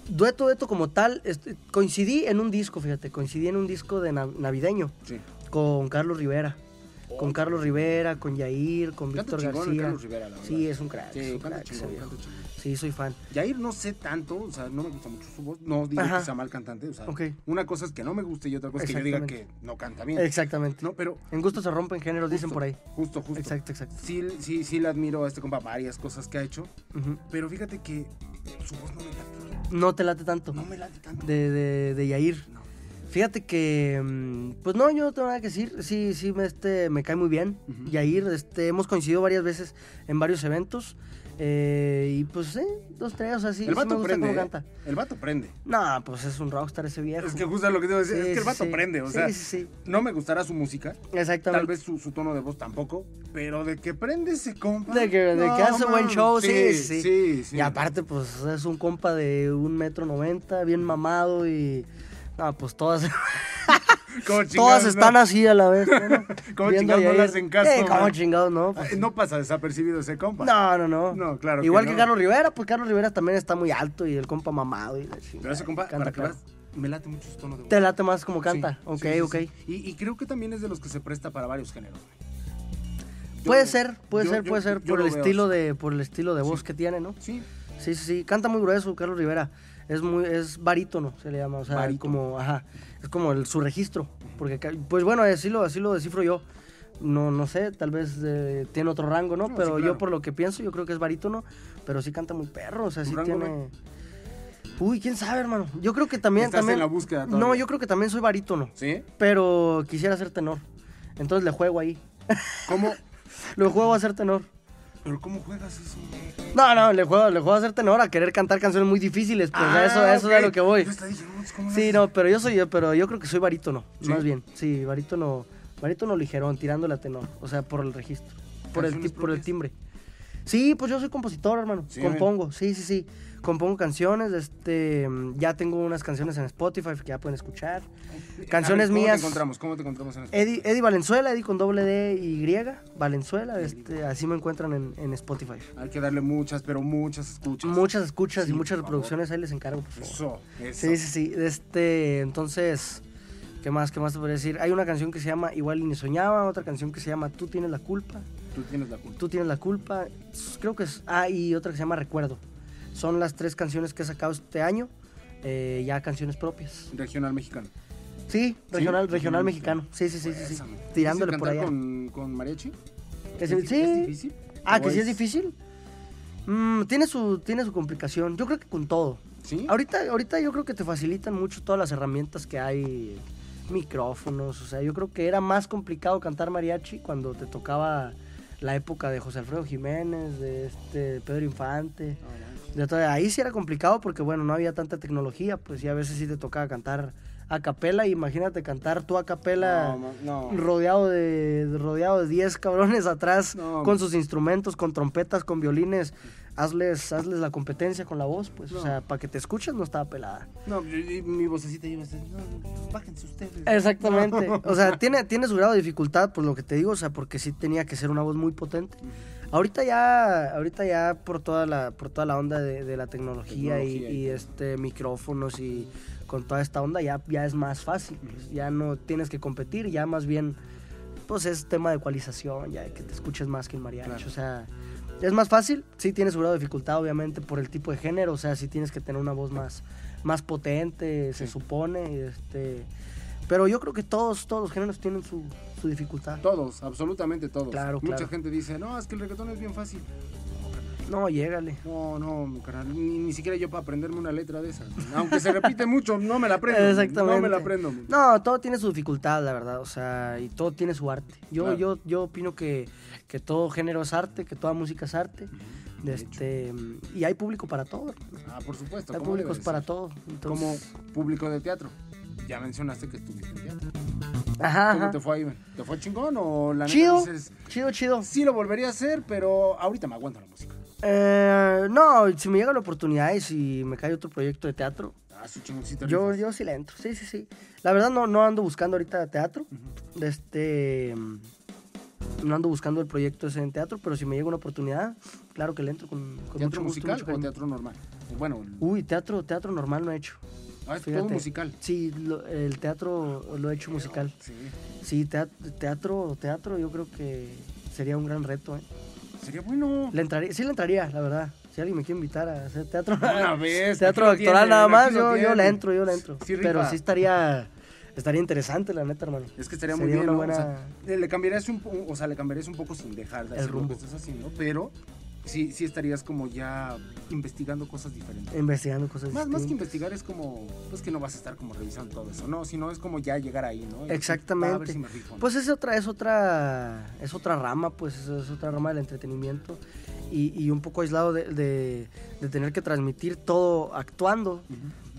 Dueto, dueto como tal, este, coincidí en un disco, fíjate, coincidí en un disco de nav- navideño Sí. con Carlos Rivera. Con Carlos Rivera, con Yair, con Víctor García. Carlos Rivera, la verdad. sí, es un crack. es Sí, un crack chingón, soy fan. Yair no sé tanto, o sea, no me gusta mucho su voz. No digo Ajá. que sea mal cantante, o sea, una cosa es que no me guste y otra cosa es que yo diga que no canta bien. Exactamente. No, pero En gusto se rompen géneros, dicen por ahí. justo, justo. Exacto, exacto. Sí, sí, sí le admiro a este compa varias cosas que ha hecho, pero fíjate que su voz no me late. No te late tanto. No me late tanto. De, de, de Yair. No. Fíjate que, mm, pues no, yo no tengo nada que decir. Sí, sí, me, este, me cae muy bien. Ujú. Yair, este, hemos coincidido varias veces en varios eventos. Eh, y pues, sí, dos, tres, o sea, sí, el sí vato me gusta prende. cómo ¿eh? canta. El vato prende. No, pues es un rockstar ese viejo. Es que justo lo que te iba a decir, Sí, es que el sí, vato sí. prende, o Sí, sea, sí, sí. no me gustará su música, Exactamente. tal vez su, su tono de voz tampoco, pero de que prende ese compa. De que, de no, que hace buen show, sí, sí. sí, sí. Y aparte, pues es un compa de un metro noventa, bien mamado y. No, pues todas, todas están así a la vez. ¿no? Chingados no hacen caso, Eh, como man. chingados, no. pues. No pasa desapercibido ese compa. No, no, no. No, claro Igual que. Carlos Rivera, pues Carlos Rivera también está muy alto y el compa mamado. Y la Pero ese compa, canta para que me late mucho su tono de voz. Te late más como canta. Sí, ok, sí, sí, ok. Y, y creo que también es de los que se presta para varios géneros. Yo Puede ser, puede yo- ser, yo- puede ser por el estilo así. de por el estilo de voz que tiene, ¿no? Sí, Sí, sí, sí, canta muy grueso Carlos Rivera. Es muy es barítono, se le llama, o sea, Barítono. como ajá, es como el, su registro, porque pues bueno, así lo así lo descifro yo. No no sé, tal vez eh, tiene otro rango, ¿no? No, pero sí, claro. yo por lo que pienso, yo creo que es barítono, pero sí canta muy perro, o sea, ¿Tu sí rango, tiene Uy, quién sabe, hermano. Yo creo que también Estás también en la búsqueda No, todavía. yo creo que también soy barítono, ¿Sí? pero quisiera ser tenor. Entonces le juego ahí. ¿Cómo? Lo juego a ser tenor. ¿Pero cómo juegas eso? No, no, le juego, le juego a ser tenor a querer cantar canciones muy difíciles, pues a eso, a eso es a lo que voy. Yo hasta dije, no, ¿cómo lo Sí, no, pero yo soy yo, pero yo creo que soy barítono, ¿Sí? más bien. Sí, barítono, barítono ligerón, tirándole a tenor, o sea, por el registro, por el, ¿Canciones ti- por el timbre. Sí, pues yo soy compositor, hermano. Sí, Compongo, sí, sí, sí. Compongo canciones, este, ya tengo unas canciones en Spotify que ya pueden escuchar. Canciones ver, ¿Cómo mías. te encontramos? ¿Cómo te encontramos en esto? Eddie, Eddie Valenzuela, Eddie con doble D y Valenzuela, este, así me encuentran en, en Spotify. Hay que darle muchas, pero muchas escuchas. Muchas escuchas Sí, y muchas reproducciones, ahí les encargo, por favor. Eso, eso. Sí, sí, sí. Este, entonces, ¿qué más? ¿Qué más te podría decir? Hay una canción que se llama Igual y ni soñaba, otra canción que se llama Tú tienes la culpa, Tú tienes la culpa. Tú tienes la culpa. Creo que es. Ah, y otra que se llama Recuerdo. Son las tres canciones que he sacado este año, eh, ya canciones propias. Regional mexicano. Sí, regional, regional regional mexicano. Sí, sí, sí, sí. sí. Tirándole ¿Difícil por allá. con, con mariachi? ¿Es, sí, es difícil? Ah, ¿O que sí es difícil. Mm, tiene, su, tiene su complicación. Yo creo que con todo. ¿Sí? Ahorita, ahorita yo creo que te facilitan mucho todas las herramientas que hay, micrófonos, o sea, yo creo que era más complicado cantar mariachi cuando te tocaba la época de José Alfredo Jiménez, de este Pedro Infante. De todo- ahí sí era complicado porque bueno, no había tanta tecnología, pues y a veces sí te tocaba cantar a capela, imagínate cantar tú a capela No, no. rodeado de rodeado de 10 cabrones atrás No, con sus instrumentos, con trompetas, con violines. Hazles, hazles la competencia con la voz, pues, o No. sea, para que te escuches no estaba pelada. No, y- y mi vocecita iba a decir, no, no, bájense ustedes. Exactamente. O sea, tiene, tiene su grado de dificultad, por lo que te digo, o sea, porque sí tenía que ser una voz muy potente. Ahorita ya, ahorita ya por toda la, por toda la onda de, de la tecnología, y- Tecnología y, y todo. este micrófonos y con toda esta onda ya, ya es más fácil. pues, ya no tienes que competir, ya más bien, pues es tema de ecualización, ya que te escuches más que el mariachi. Claro. O sea, es más fácil, sí tiene su grado de dificultad, obviamente, por el tipo de género, o sea, sí tienes que tener una voz más, más potente, se Sí. supone, este... Pero yo creo que todos, todos los géneros tienen su, su dificultad. Todos, absolutamente todos. Claro, Mucha claro. gente dice, no, es que el reggaetón es bien fácil. No, llégale. No, no, mi carnal, ni, ni siquiera yo para aprenderme una letra de esas. Aunque se repite mucho, no me la aprendo. Exactamente. No me la aprendo. No, todo tiene su dificultad, la verdad, o sea, y todo tiene su arte. Yo, Claro. yo, yo opino que, que todo género es arte, que toda música es arte. De Este, y hay público para todo. Ah, por supuesto. Hay ¿cómo debe públicos para todo. Como Entonces, público de teatro. Ya mencionaste que estuviste en teatro. ajá, ¿Cómo ajá. te fue ahí? ¿Te fue chingón o la neta Chido, dices, chido, chido. sí lo volvería a hacer, pero ahorita me aguanto la música? Eh, no, si me llega la oportunidad y si me cae otro proyecto de teatro, Ah, sí, chingón, sí te yo, rifas. yo sí le entro. Sí, sí, sí. La verdad no, no ando buscando ahorita teatro. Este, no ando buscando el proyecto ese en teatro, pero si me llega una oportunidad, claro que le entro con, con ¿Teatro mucho gusto, musical mucho o teatro normal? Bueno, Uy, teatro, teatro normal no he hecho. ah, es fíjate. todo musical. Sí, lo- el teatro lo he hecho musical. Sí. Sí, teat- teatro, teatro yo creo que sería un gran reto. ¿eh? Sería bueno. Le entraría, sí le entraría, la verdad. Si alguien me quiere invitar a hacer teatro, Una vez. teatro actoral nada más, yo, yo le entro, yo le entro. Sí, Pero sí estaría, estaría interesante, la neta, hermano. Es que estaría muy Sería bien, una ¿no? O sea, buena- le cambiarías un, o sea, le cambiarías un poco sin dejar de El rumbo. que estás haciendo, pero sí, sí estarías como ya investigando cosas diferentes. Investigando cosas Más, más que distintas. investigar es como, pues que no vas a estar como revisando todo eso, no, sino es como ya llegar ahí, ¿no? Y Exactamente. "Va, A ver si me rifo, ¿no?". Pues es otra, es otra, es otra rama, pues es, es otra rama del entretenimiento y, y un poco aislado de, de- de tener que transmitir todo actuando. Ujú.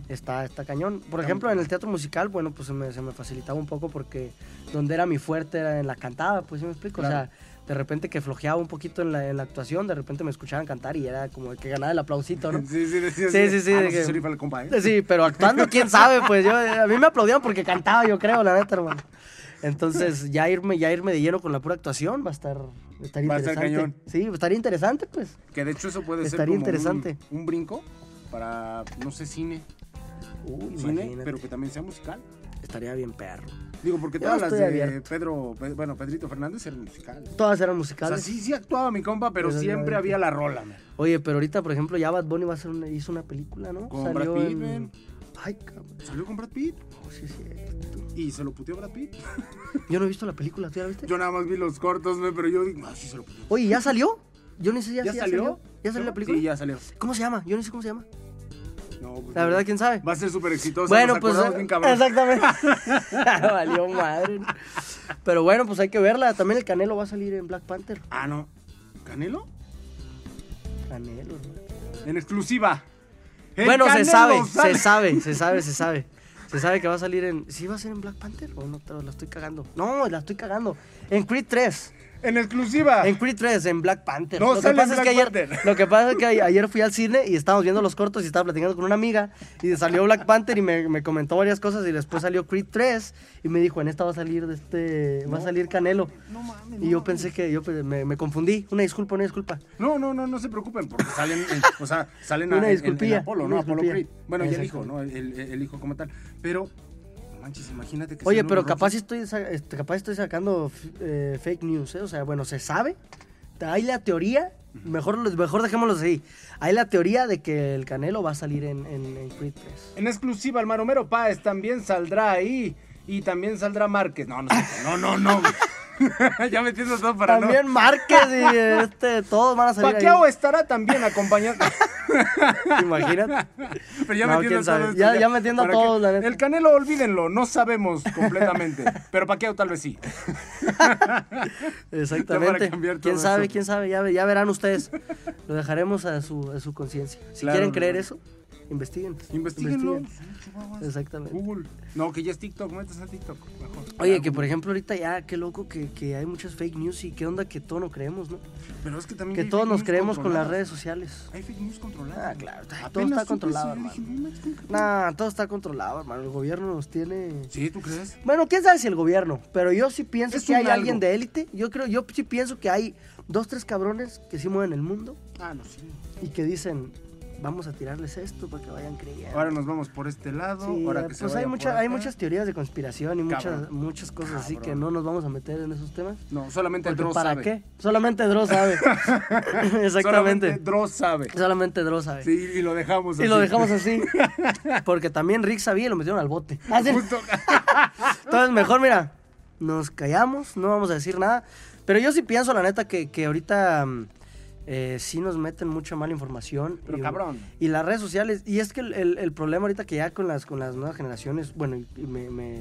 Está, está cañón. Por ejemplo, en el teatro musical, bueno, pues se me, se me facilitaba un poco porque donde era mi fuerte era en la cantada, pues, ¿sí me explico? O sea, de repente que flojeaba un poquito en la, en la actuación, de repente me escuchaban cantar y era como que ganaba el aplausito, ¿no? Sí, sí, Sí, sí, sí, Ah, no que- se rifa el compa, ¿eh? Sí, pero actuando, quién sabe, pues yo, a mí me aplaudían porque cantaba, yo creo, la neta, hermano. Entonces, ya irme, ya irme de lleno con la pura actuación va a estar, va a estar Va a estar interesante. cañón. Sí, estaría interesante, pues. Que de hecho eso puede ser como un- interesante. Un, brinco para, no sé, cine, Uy, cine, imagínate. pero que también sea musical. Estaría bien perro. Digo, porque todas las de abierto. Pedro, Pe- bueno, Pedrito Fernández eran musicales. Todas eran O musicales. sea, sí, sí actuaba mi compa, pero siempre no- había la rola, man. Oye, pero ahorita, por ejemplo, ya Bad Bunny va a hacer una, hizo una película, ¿no? Con Brad Pitt, man. Ay, cabrón. Salió con Brad Pitt Oh, sí, sí. y se lo puteó Brad Pitt. Yo no he visto la película, ¿tú ya la viste? Yo nada más vi los cortos, man, pero yo digo, ah, sí se lo puteó. Oye, ¿ya salió? Yo ni sé, ¿ya, ¿Ya sí, salió? ¿Ya salió la película? Sí, ya salió. ¿Cómo se llama? Yo no sé cómo se llama. No, pues, La verdad, ¿quién sabe? Va a ser súper exitoso. Bueno, nos pues bien cabrón. exactamente. Valió madre. Pero bueno, pues hay que verla. También el Canelo va a salir en Black Panther. Ah, no. ¿Canelo? Canelo. En exclusiva. El Bueno, se sabe, sale. se sabe, se sabe, se sabe. Se sabe que va a salir en. ¿Sí va a ser en Black Panther? ¿O no? La estoy cagando. No, la estoy cagando. En Creed 3. En exclusiva. En Creed 3, en Black Panther. No lo, que pasa es que ayer, lo que pasa es que ayer fui al cine y estábamos viendo los cortos y estaba platicando con una amiga y salió Black Panther y me, me comentó varias cosas y después salió Creed 3 y me dijo, en esta va a salir de este, va a salir Canelo. No mames. Y yo pensé que, yo me, me confundí. Una disculpa, una disculpa. No, no, no, no se preocupen, porque salen, en- o sea, salen Una a, en- en, Apolo, una ¿no? Apolo. Creed. Bueno, y el hijo, ¿no? El, el- hijo como tal. Pero, manches, imagínate que Oye, pero capaz estoy, este, capaz estoy sacando eh, fake news, ¿eh? O sea, bueno, se sabe. Hay la teoría, mejor, mejor dejémoslo así. Hay la teoría de que el Canelo va a salir en, en, en Creed 3. En exclusiva, el Maromero Páez también saldrá ahí. Y también saldrá Márquez. No, no, no, no, no. ya metiendo todo para También Márquez y este, todos van a no. salir Paquiao ahí. estará también acompañando. Imagínate. Pero ya No, metiendo todo esto, Ya- ya metiendo a todos, que- la neta. El Canelo, olvídenlo, no sabemos completamente. pero Paquiao tal vez sí. Exactamente. ¿Quién sabe? eso. ¿Quién sabe? Ya, ve- ya verán ustedes. Lo dejaremos a su, a su conciencia. Si Claro, quieren creer no. eso, investiguen. Investíguenlo. Exactamente. Google. No, que ya es TikTok, metes a TikTok. Mejor. Oye, que por ejemplo ahorita ya, qué loco que, que hay muchas fake news y qué onda que todo no creemos, ¿no? Pero es que también Que hay todos fake nos news creemos con las redes sociales. Hay fake news controladas. Ah, claro, todo Apenas está supe controlado, hermano. dije, no manches, ¿cómo que- Nah, todo está controlado, hermano. El gobierno nos tiene. Sí, ¿tú crees? Bueno, quién sabe si el gobierno, pero yo sí pienso Es que hay algo. alguien de élite. Yo creo, yo sí pienso que hay dos, tres cabrones que sí mueven el mundo Ah, no, sí. y que dicen, vamos a tirarles esto para que vayan creyendo. Ahora nos vamos por este lado. Sí, ahora que se pues hay, mucha- hay muchas teorías de conspiración y muchas, Cabrón. muchas cosas así que no nos vamos a meter en esos temas. No, solamente Dross ¿Para sabe. qué? Solamente Dross sabe. Solamente Exactamente. Dross sabe. Solamente Dross sabe. Sí, y lo dejamos Y lo dejamos así. Porque también Rick sabía y lo metieron al bote. Así. Justo. Entonces, mejor, mira, nos callamos, no vamos a decir nada. Pero yo sí pienso, la neta, que, que ahorita mm, eh, sí nos meten mucha mala información. Pero y, cabrón. Y las redes sociales. Y es que el, el- el problema ahorita que ya con las, con las nuevas generaciones, bueno, y y me, me-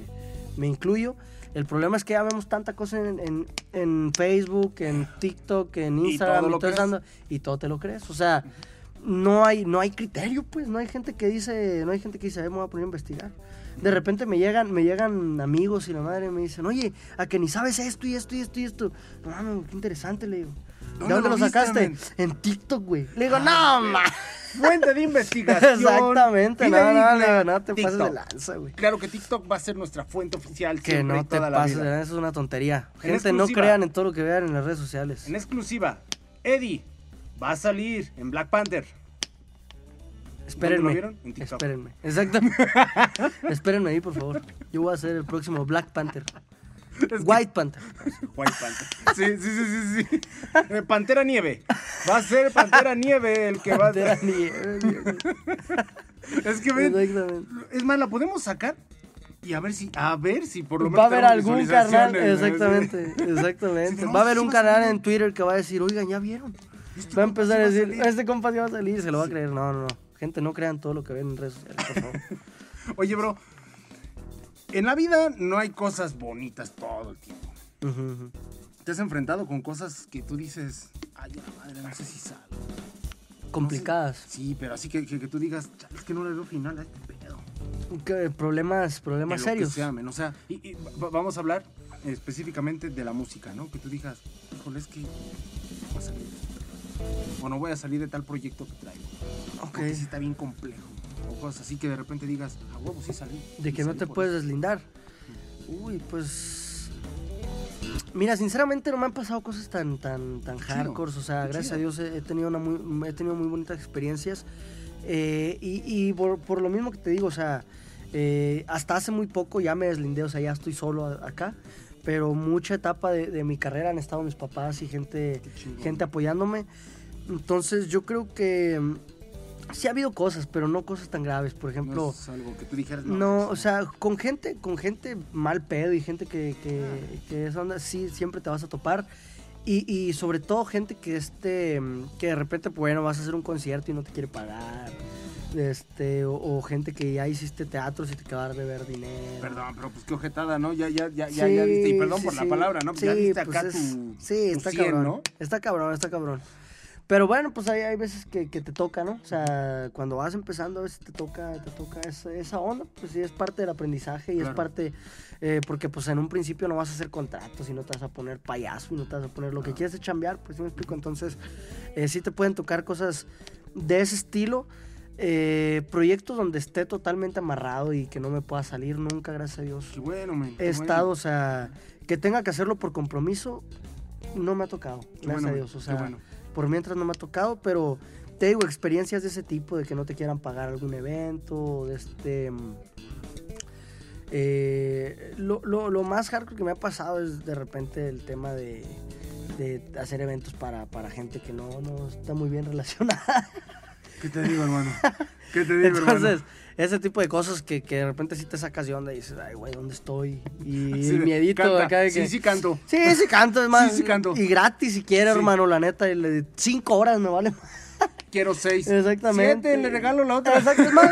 me incluyo. El problema es que ya vemos tanta cosa en, en- en Facebook, en TikTok, en Y Instagram, todo y todo, y todo te lo crees. O sea, no hay, no hay criterio, pues, no hay gente que dice, no hay gente que dice, "A ver, me voy a poner a investigar. De repente me llegan, me llegan amigos y la madre me dicen, oye, a que ni sabes esto y esto y esto y esto. No mames, qué interesante, le digo. ¿De ¿Dónde dónde lo sacaste? En TikTok, güey. Le digo, no, ma. Fuente de investigación. Exactamente, no, no, no, no te pases de lanza, güey. Claro que TikTok va a ser nuestra fuente oficial Que no te toda pases, de lanza, eso es una tontería. En Gente, no crean en todo lo que vean en las redes sociales. En exclusiva, Eddie va a salir en Black Panther. Espérenme. ¿Dónde lo vieron? En TikTok. Espérenme. Exacto. Espérenme ahí, por favor. Yo voy a ser el próximo Black Panther. Es que- White Panther. White Panther. Sí, sí, sí, sí, sí. Eh, Pantera Nieve. Va a ser Pantera Nieve el que va a... Pantera nieve. Es que ven, Exactamente. es más, la podemos sacar y a ver si, a ver si por lo menos Va a haber algún canal, exactamente, exactamente. Va a haber un canal en Twitter que va a decir, oigan, ¿ya vieron? Este Va a empezar a decir, este compa sí va a salir, se lo va a creer. No, no, no. Gente, no crean todo lo que ven en redes sociales, por favor. Oye, bro, en la vida no hay cosas bonitas todo el tiempo. ¿Te has enfrentado con cosas que tú dices, ay, la madre, no sé si salgo? Complicadas. Sí, pero así que, que, que tú digas, "Chale, es que no le veo final a este pedo. ¿Qué? Problemas, problemas De lo que serios. sea, men, o sea, y, y va- vamos a hablar específicamente de la música, ¿no? Que tú digas, híjole, es que no voy a salir de esto. O no voy a salir de tal proyecto que traigo. Ok. Porque sí está bien complejo. Cosas así que de repente digas, a huevo, sí salí. De sí que no te puedes eso". deslindar. Uy, pues. Mira, sinceramente no me han pasado cosas tan, tan, tan hardcore. O sea, gracias a. Dios he tenido, una muy, he tenido muy bonitas experiencias. Eh, y y por, por lo mismo que te digo, o sea, eh, hasta hace muy poco ya me deslindé, o sea, ya estoy solo acá. Pero mucha etapa de, de mi carrera han estado mis papás y gente, gente apoyándome. Entonces yo creo que sí ha habido cosas, pero no cosas tan graves. Por ejemplo, No es algo que tú dijeras, no, pues, o sea, con gente, con gente mal pedo y gente que, que, que esa onda, sí, siempre te vas a topar. Y, y sobre todo gente que este, que de repente, pues, bueno, vas a hacer un concierto y no te quiere pagar. Este, o, o gente que ya hiciste teatro y te acabar de ver dinero. Perdón, pero pues qué ojetada, ¿no? Ya, ya, ya, ya, Sí, ya diste, y perdón sí, por la sí. palabra, ¿no? Pues ya Sí, diste pues acá es- tu, Sí, tu está 100, cabrón. ¿no? Está cabrón, está cabrón. Pero bueno, pues hay, hay veces que, que te toca, ¿no? O sea, cuando vas empezando, a veces te toca, te toca esa, esa onda, pues sí, es parte del aprendizaje y es parte, eh, porque pues en un principio no vas a hacer contratos y no te vas a poner payaso y no te vas a poner lo que quieres es chambear, pues sí me explico. Entonces, eh, sí te pueden tocar cosas de ese estilo. eh, proyectos donde esté totalmente amarrado y que no me pueda salir nunca, gracias a Dios Qué bueno, men. qué he bueno. estado, o sea, que tenga que hacerlo por compromiso, no me ha tocado, Qué gracias bueno, a Dios. O sea, bueno. Por mientras no me ha tocado, pero te digo, experiencias de ese tipo, de que no te quieran pagar algún evento, de este... mm, eh, lo, lo- lo más hardcore que me ha pasado es de repente el tema de, de hacer eventos para, para gente que no, no está muy bien relacionada. ¿Qué te digo, hermano? ¿Qué te digo, Entonces, hermano? ese tipo de cosas que, que de repente sí te sacas de onda y dices, ay, güey, ¿dónde estoy? Y Sí, miedito canta. acá de que... Sí, sí canto. Sí, sí canto, es más. Sí, sí canto. Y gratis si quiere, Sí. hermano, la neta. le- Cinco horas me vale. Quiero seis. Exactamente. Siete, le regalo la otra. Exacto, es más.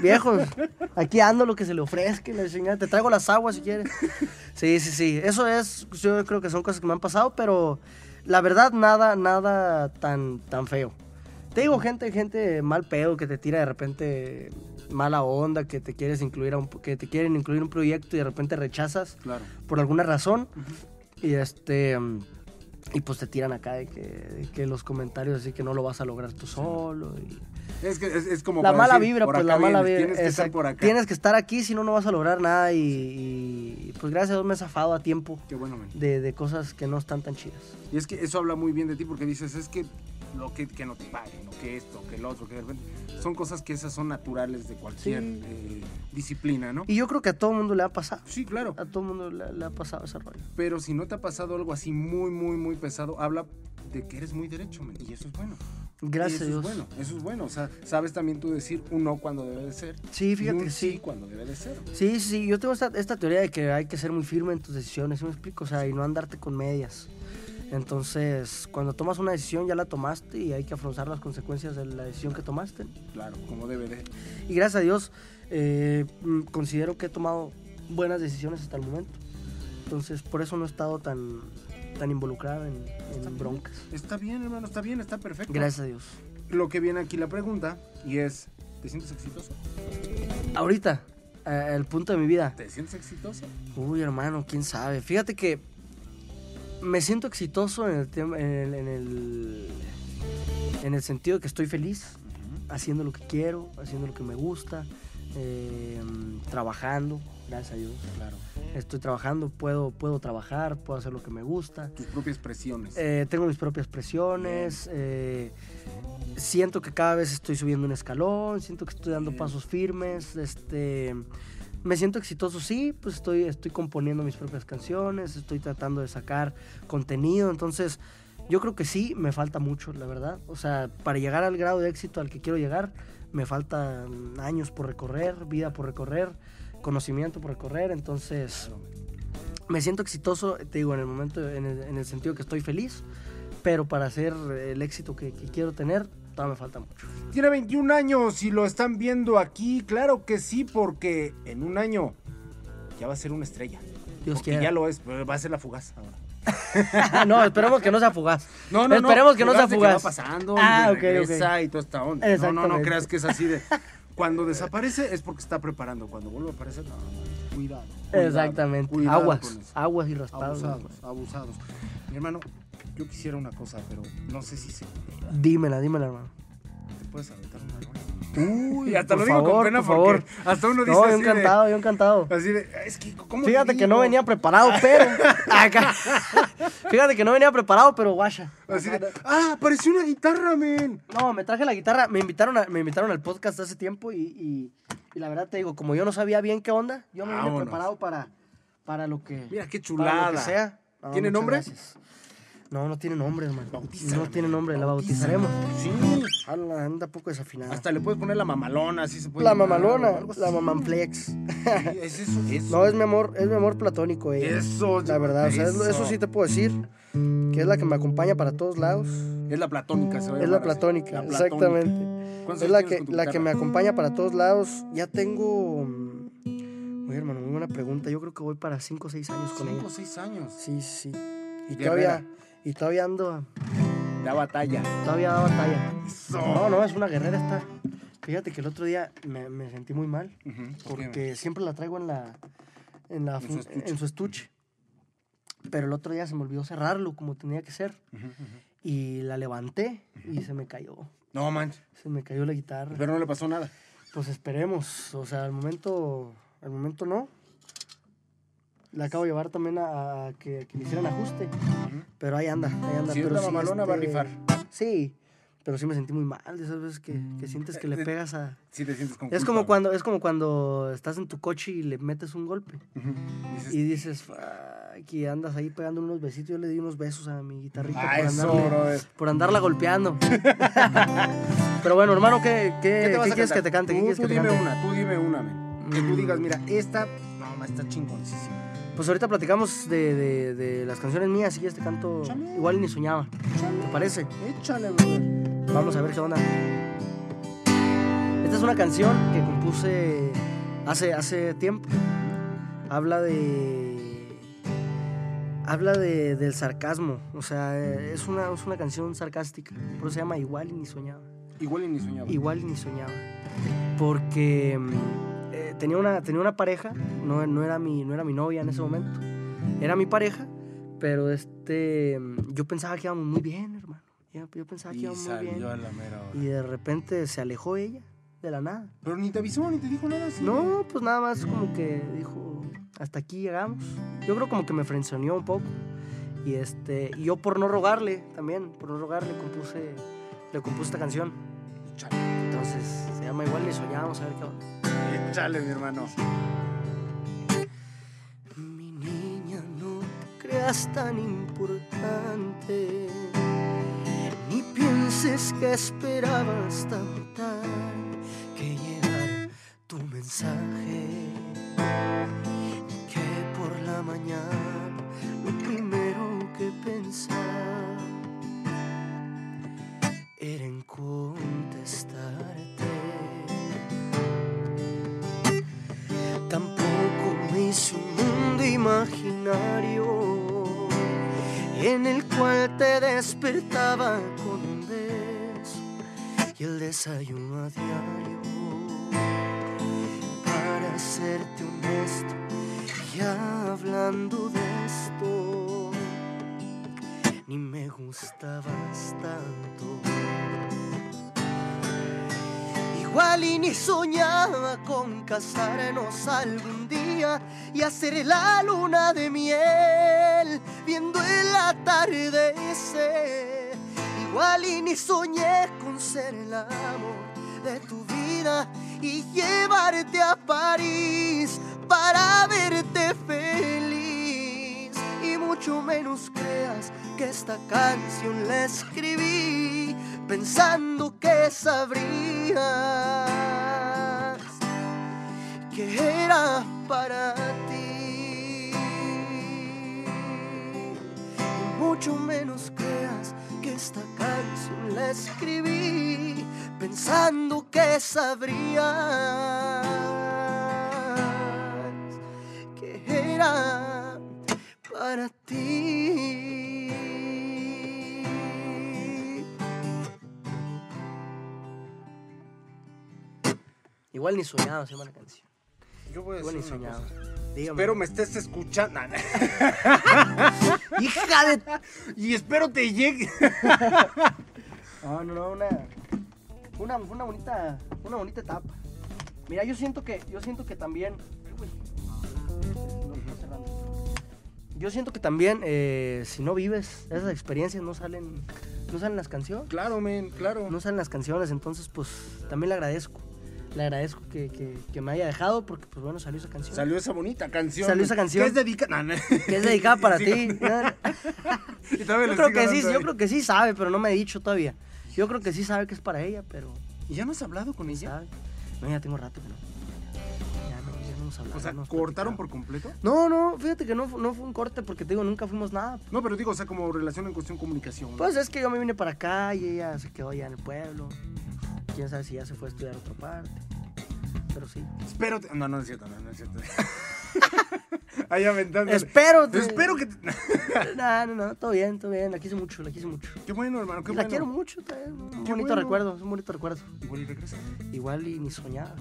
Viejos, aquí ando lo que se le ofrezca y la chingada. Te traigo las aguas si quieres. Sí, sí, sí. Eso es, yo creo que son cosas que me han pasado, pero la verdad, nada, nada tan, tan feo. Te digo, gente, gente mal pedo que te tira de repente mala onda, que te quieres incluir a un, que te quieren incluir un proyecto y de repente rechazas Claro. por alguna razón. Y este. Y pues te tiran acá de que, de que los comentarios así que no lo vas a lograr tú solo. y- Es que es, es como La mala decir, vibra, pues la mala vienes, vibra. Tienes que estar por acá. Tienes que estar aquí, si no, no vas a lograr nada. Y, y, pues gracias a Dios me he zafado a tiempo Qué bueno, men. de, de cosas que no están tan chidas. Y es que eso habla muy bien de ti porque dices, es que lo que, que no te paguen, o que esto, que el otro, que de repente. Son cosas que esas son naturales de cualquier Sí. eh, disciplina, ¿no? Y yo creo que a todo mundo le ha pasado. Sí, claro. A todo mundo le, le ha pasado ese rollo. Pero si no te ha pasado algo así muy, muy, muy pesado, habla de que eres muy derecho, men, y eso es bueno. Gracias Y eso Dios. es bueno, eso es bueno. O sea, sabes también tú decir un no cuando debe de ser. Sí, y fíjate un que sí. cuando debe de ser. Sí, sí, yo tengo esta, esta teoría de que hay que ser muy firme en tus decisiones, ¿sí me explico? O sea, y no andarte con medias. Entonces, cuando tomas una decisión ya la tomaste y hay que afrontar las consecuencias de la decisión que tomaste. Claro, como debe de. Y gracias a Dios, eh, mm, considero que he tomado buenas decisiones hasta el momento. Entonces, por eso no he estado tan, tan involucrado en, en Está bien. broncas. Está bien, hermano, está bien, está perfecto. Gracias a Dios. Lo que viene aquí la pregunta y es, ¿te sientes exitoso? Ahorita, eh, el punto de mi vida. ¿Te sientes exitoso? Uy, hermano, quién sabe. Fíjate que me siento exitoso en el tema, en el, en el, en el sentido de que estoy feliz haciendo lo que quiero, haciendo lo que me gusta, eh, trabajando, gracias a Dios. Claro. Estoy trabajando, puedo, puedo trabajar, puedo hacer lo que me gusta. Tus propias presiones. Eh, tengo mis propias presiones. eh, siento que cada vez estoy subiendo un escalón. Siento que estoy dando Bien. pasos firmes. Este, me siento exitoso, sí. Pues estoy, estoy componiendo mis propias canciones. Estoy tratando de sacar contenido. Entonces, yo creo que sí, me falta mucho, la verdad. O sea, para llegar al grado de éxito al que quiero llegar, me faltan años por recorrer, vida por recorrer, conocimiento por recorrer. Entonces me siento exitoso, te digo, en el momento, en el, en el sentido que estoy feliz, pero para hacer el éxito que quiero tener, todavía me falta mucho. Tiene 21 años y lo están viendo aquí. Claro que sí, porque en un año ya va a ser una estrella. Dios quiera. ya lo es, pero va a ser la fugaz ahora. no, esperemos que no sea fugaz. No, no, no. Esperemos que no sea fugaz. va pasando, Ah, ok, regresa y toda esta onda. No, no, no creas que es así de. Cuando desaparece es porque está preparando. Cuando vuelve a aparecer, no, no, cuidado. cuidado, Exactamente. cuidado aguas, aguas y raspados. Abusados, abusados. Mi hermano, yo quisiera una cosa, pero no sé si se. Dímela, dímela, hermano. ¿Te puedes aventar una rola? Uy, Y hasta por lo digo con pena por favor. hasta uno dice No, yo así de- encantado, yo encantado. Así de, es que, ¿cómo te Fíjate que no venía preparado, pero. Acá. Fíjate que no venía preparado, pero guacha. Así de, ah, apareció una guitarra, men. No, me traje la guitarra. Me invitaron, a- me invitaron al podcast hace tiempo y, y- y la verdad te digo, como yo no sabía bien qué onda, yo me vine Vámonos. preparado para, para lo que. Mira qué para chulada. lo que sea. No, ¿Tiene nombre? gracias. No, no tiene nombre, hermano. Bautízala, No tiene nombre, la bautizaremos. Sí. Ala, anda poco desafinada. Hasta le puedes poner la mamalona, así se puede. la llamar, mamalona, la mamanflex. Sí, es eso, eso. No, es mi amor, es mi amor platónico, ella. Eso, La verdad, o sea, es eso sí te puedo decir. Que es la que me acompaña para todos lados. Es la platónica, se va a Es la platónica, La platónica. exactamente. ¿Cuántos Es la que, la que me acompaña para todos lados. Ya tengo. mm, Oye, hermano, muy buena pregunta. Yo creo que voy para 5 o 6 años con Cinco ella. o seis años. Sí, sí. Y Guerrera. todavía, y todavía ando. Da batalla. Todavía da batalla. Eso. No, no, es una guerrera esta. Fíjate que el otro día me, me sentí muy mal. Porque siempre la traigo en la. En, la, En su estuche. en su estuche. Pero el otro día se me olvidó cerrarlo como tenía que ser. Ujú. Y la levanté y se me cayó. No, manches. Se me cayó la guitarra. Pero no le pasó nada. Pues esperemos. O sea, al momento. Al momento no. La acabo de llevar también a, a que, que le hicieran ajuste. Pero ahí anda, ahí anda. Si mamalona, va a rifar. Sí. Pero sí me sentí muy mal de esas veces que, que sientes que le Eh, eh, pegas a. Sí te sientes con Es culpa, como cuando, es como cuando estás en tu coche y le metes un golpe. Dices, Y dices, aquí andas ahí pegando unos besitos. Yo le di unos besos a mi guitarrita ah, por, eso, por andarla golpeando. Pero bueno, hermano, ¿qué, qué, ¿Qué te vas qué a quieres que te cante? ¿Qué Tú, quieres tú que te dime cante? una, tú dime una, men. Que tú Mm. digas, mira, esta, no, está chingoncísima. Pues ahorita platicamos de, de- de las canciones mías y este canto Échale. igual y ni soñaba. ¿Te parece? Échale, brother. Vamos a ver qué onda. Esta es una canción que compuse hace, hace tiempo. Habla de. Habla de, del sarcasmo. O sea, es una, es una canción sarcástica. Por eso se llama Igual y ni soñaba. Igual y ni soñaba. Igual y ni soñaba. Porque tenía, una, tenía una pareja, no, no, era mi, no era mi novia en ese momento. Era mi pareja, pero este, yo pensaba que íbamos muy bien, hermano. Yo, pensaba que Y íbamos muy bien. salió a la mera hora. Y de repente se alejó ella de la nada. Pero ni te avisó, ni te dijo nada así. No, pues nada más como que dijo, hasta aquí llegamos. Yo creo como que me frenzoneó un poco. Y este, y yo por no rogarle también, por no rogarle compuse, le compuse esta canción. Entonces se llama Igual le soñábamos a ver qué onda. échale, mi hermano. Mi niña, no creas tan importante, ni pienses que esperabas tan tarde que llegara tu mensaje, que por la mañana lo primero que pensaba imaginario en el cual te despertaba con un beso y el desayuno a diario. Para serte honesto, ya hablando de esto, ni me gustabas tanto. Igual y ni soñaba con casarnos algún día y hacer la luna de miel viendo el atardecer. Igual y ni soñé con ser el amor de tu vida y llevarte a París para verte feliz. Y mucho menos creas que esta canción la escribí pensando que sabrías que era para ti. Y mucho menos creas que esta canción la escribí pensando que sabrías que era para ti. Igual ni soñado se llama la canción. Yo voy a Igual ni decir una soñado. cosa. Dígame. Espero me estés escuchando. ¡Hija de y espero te llegue. No, no, no, una, una, una bonita, una bonita etapa. Mira, yo siento que, yo siento que también, Uy, no, está cerrando. yo siento que también, eh, si no vives esas experiencias, no salen, no salen las canciones, claro, men, claro. no salen las canciones, entonces, pues, también le agradezco, le agradezco que, que, que me haya dejado, porque, pues, bueno, salió esa canción. Salió esa bonita canción. Salió esa canción. Que es dedicada. que es dedicada para ti. Yo creo que sí, yo ahí. creo que sí sabe, pero no me ha dicho todavía. Yo creo que sí sabe que es para ella, pero ¿Y ya no has hablado con ella? ¿sabe? No, ya tengo rato que no. Ya no, ya no hemos hablado. O sea, no ¿cortaron por completo? No, no, fíjate que no, no fue un corte porque te digo, nunca fuimos nada. No, pero digo, o sea, como relación en cuestión comunicación. Pues es que yo me vine para acá y ella se quedó allá en el pueblo. Quién sabe si ya se fue a estudiar a otra parte. Pero sí. Espero. te- No, no es cierto, no, no es cierto. Ahí aventando. Espero. te- Espero que. te- No, no, no, todo bien, todo bien. La quise mucho, la quise mucho. Qué bueno, hermano, qué Y la quiero mucho, está un bonito bueno. recuerdo, es un bonito recuerdo. Igual y regresa. Igual y ni soñaba.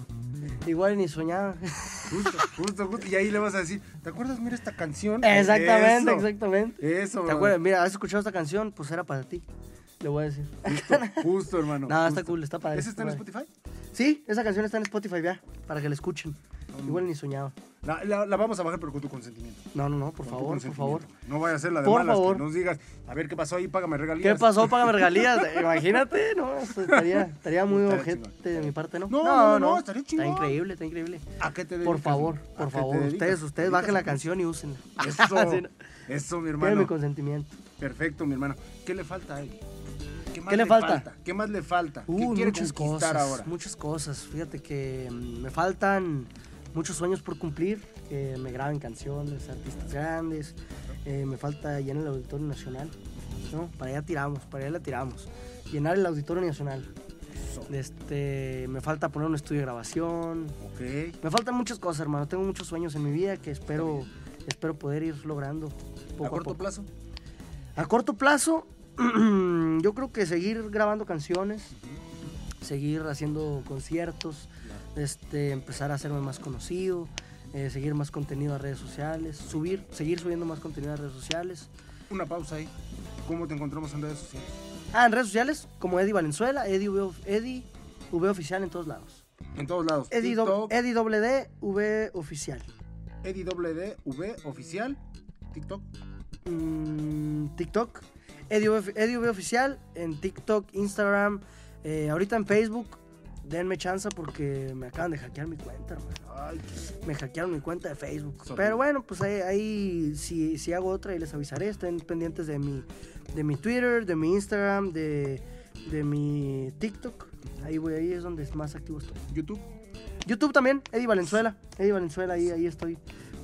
Igual y ni soñaba. Justo, justo, justo. Y ahí le vas a decir, ¿te acuerdas? Mira esta canción. Exactamente, Eso, exactamente. Eso, ¿Te acuerdas? Mira, ¿has escuchado esta canción? Pues era para ti. Le voy a decir. Justo, justo, hermano. No, está cool, está padre. ¿Ese está en padre. Spotify? Sí, esa canción está en Spotify ya, para que la escuchen. Igual ni soñaba. La, la- la vamos a bajar, pero con tu consentimiento. No, no, no, por Con favor, por favor. No vaya a ser la de Por malas favor. que nos digas, a ver qué pasó ahí, págame regalías. ¿Qué pasó? Págame regalías. Imagínate, ¿no? Estaría, estaría muy Estaría ojete de mi parte, ¿no? No, no, no, estaría chingón. Está increíble, está increíble. ¿A qué te dedicas? Por favor, ¿A por favor. Ustedes, ustedes ¿Dedicas bajen la canción y úsenla. Eso, eso, mi Tiene hermano. mi consentimiento. Perfecto, mi hermano. ¿Qué le falta a él? ¿Qué, más ¿Qué le falta? ¿Qué más le falta? ¿Qué Uh, quiere muchas conquistar cosas, ahora? muchas cosas. Fíjate que mm, me faltan muchos sueños por cumplir, que me graben canciones, artistas grandes. Eh, me falta llenar el Auditorio Nacional. ¿no? Para allá tiramos, para allá la tiramos. Llenar el Auditorio Nacional. Este, me falta poner un estudio de grabación. Ok. Me faltan muchas cosas, hermano. Tengo muchos sueños en mi vida que espero, espero poder ir logrando poco ¿A a, corto poco. plazo? A corto plazo, yo creo que seguir grabando canciones, seguir haciendo conciertos, este, empezar a hacerme más conocido, eh, seguir más contenido a redes sociales, subir, seguir subiendo más contenido a redes sociales. Una pausa ahí. ¿Cómo te encontramos en redes sociales? Ah, en redes sociales como Eddie Valenzuela, Eddie V, Eddie V oficial en todos lados. En todos lados. Eddie, do- Eddie doble D V oficial. Eddie WD, V oficial. TikTok. Mm, TikTok, Eddie V, Eddie V oficial en TikTok, Instagram, eh, ahorita en Facebook. Denme chance porque me acaban de hackear mi cuenta. Ay, Me hackearon mi cuenta de Facebook. Sorry. Pero bueno, pues ahí, ahí si, si hago otra y les avisaré. Estén pendientes de mi, de mi Twitter, de mi Instagram, de, de mi TikTok. Ahí voy, ahí es donde más activo estoy. YouTube. YouTube también, Eddie Valenzuela. Eddie Valenzuela, ahí, ahí estoy.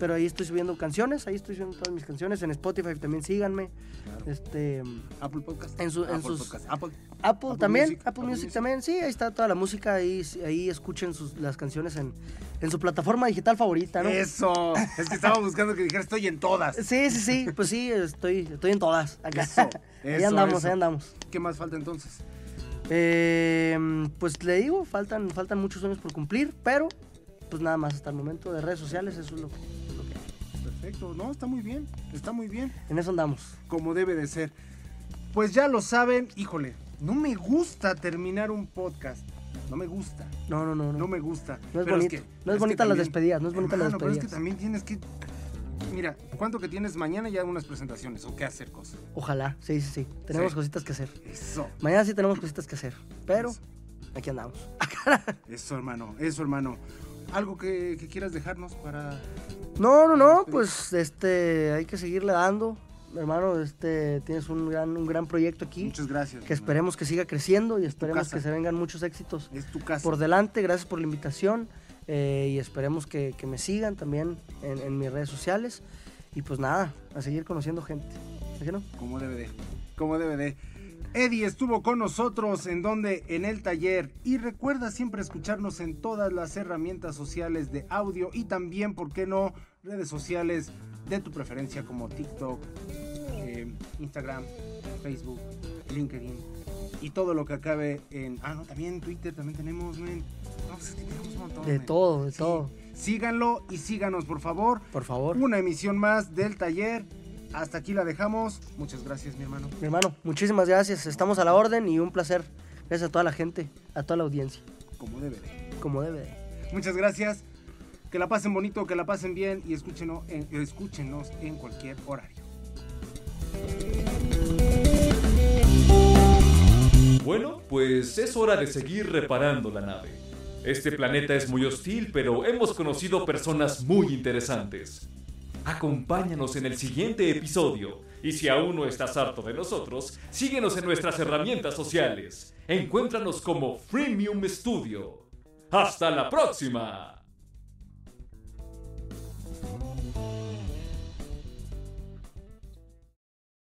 Pero ahí estoy subiendo canciones, ahí estoy subiendo todas mis canciones. En Spotify también síganme. Claro. Este, Apple Podcast. En su- en Apple sus- Podcast. Apple. Apple, Apple también, Music, Apple, Apple Music, Music. también, sí, ahí está toda la música, ahí, ahí escuchen sus, las canciones en, en su plataforma digital favorita, ¿no? Eso. Es que estaba buscando que dijera estoy en todas. Sí, sí, sí, pues sí, estoy, estoy en todas. Acá. Eso, ahí eso, andamos, eso. ahí andamos. ¿Qué más falta entonces? Eh, pues le digo, faltan, faltan muchos sueños por cumplir, pero pues nada más hasta el momento de redes sociales, eso es lo que, Perfecto. No, está muy bien. Está muy bien. En eso andamos. Como debe de ser. Pues ya lo saben. Híjole, no me gusta terminar un podcast. No me gusta. No, no, no, no. No me gusta. No es Pero bonito. que- no es bonita las despedidas, no es bonita las Hermano, pero es que despedidas. también tienes que. Mira, ¿cuánto que tienes mañana ya unas presentaciones o qué hacer cosas? Ojalá, sí, sí, sí. Tenemos Sí. cositas que hacer. Eso. Mañana sí tenemos cositas que hacer, pero Eso. aquí andamos. Eso, hermano. Eso, hermano. Algo que, que quieras dejarnos para. No, no, no, pues este, hay que seguirle dando. Hermano, este, tienes un gran, un gran proyecto aquí. Muchas gracias. que hermano. esperemos que siga creciendo y esperemos que se vengan muchos éxitos Es tu casa. por delante. Gracias por la invitación eh, y esperemos que, que me sigan también en, en mis redes sociales. Y pues nada, a seguir conociendo gente. ¿A qué no? Como de. Como de. Eddie estuvo con nosotros en donde en el taller y recuerda siempre escucharnos en todas las herramientas sociales de audio y también, ¿por qué no?, redes sociales de tu preferencia como TikTok, eh, Instagram, Facebook, LinkedIn y todo lo que acabe en... Ah, no, también Twitter también tenemos, men. No, pues es que tenemos un montón, De todo, de Sí. todo. Síganlo y síganos, por favor. Por favor. Una emisión más del taller. Hasta aquí la dejamos. Muchas gracias, mi hermano. Mi hermano, muchísimas gracias. Estamos a la orden y un placer. Gracias a toda la gente, a toda la audiencia, Como debe de. como debe de. Muchas gracias. Que la pasen bonito, que la pasen bien y escúchenos en, escúchenos en cualquier horario. Bueno, pues es hora de seguir reparando la nave. Este planeta es muy hostil, pero hemos conocido personas muy interesantes. Acompáñanos en el siguiente episodio. Y si aún no estás harto de nosotros, síguenos en nuestras herramientas sociales. Encuéntranos como Freemium Studio. ¡Hasta la próxima!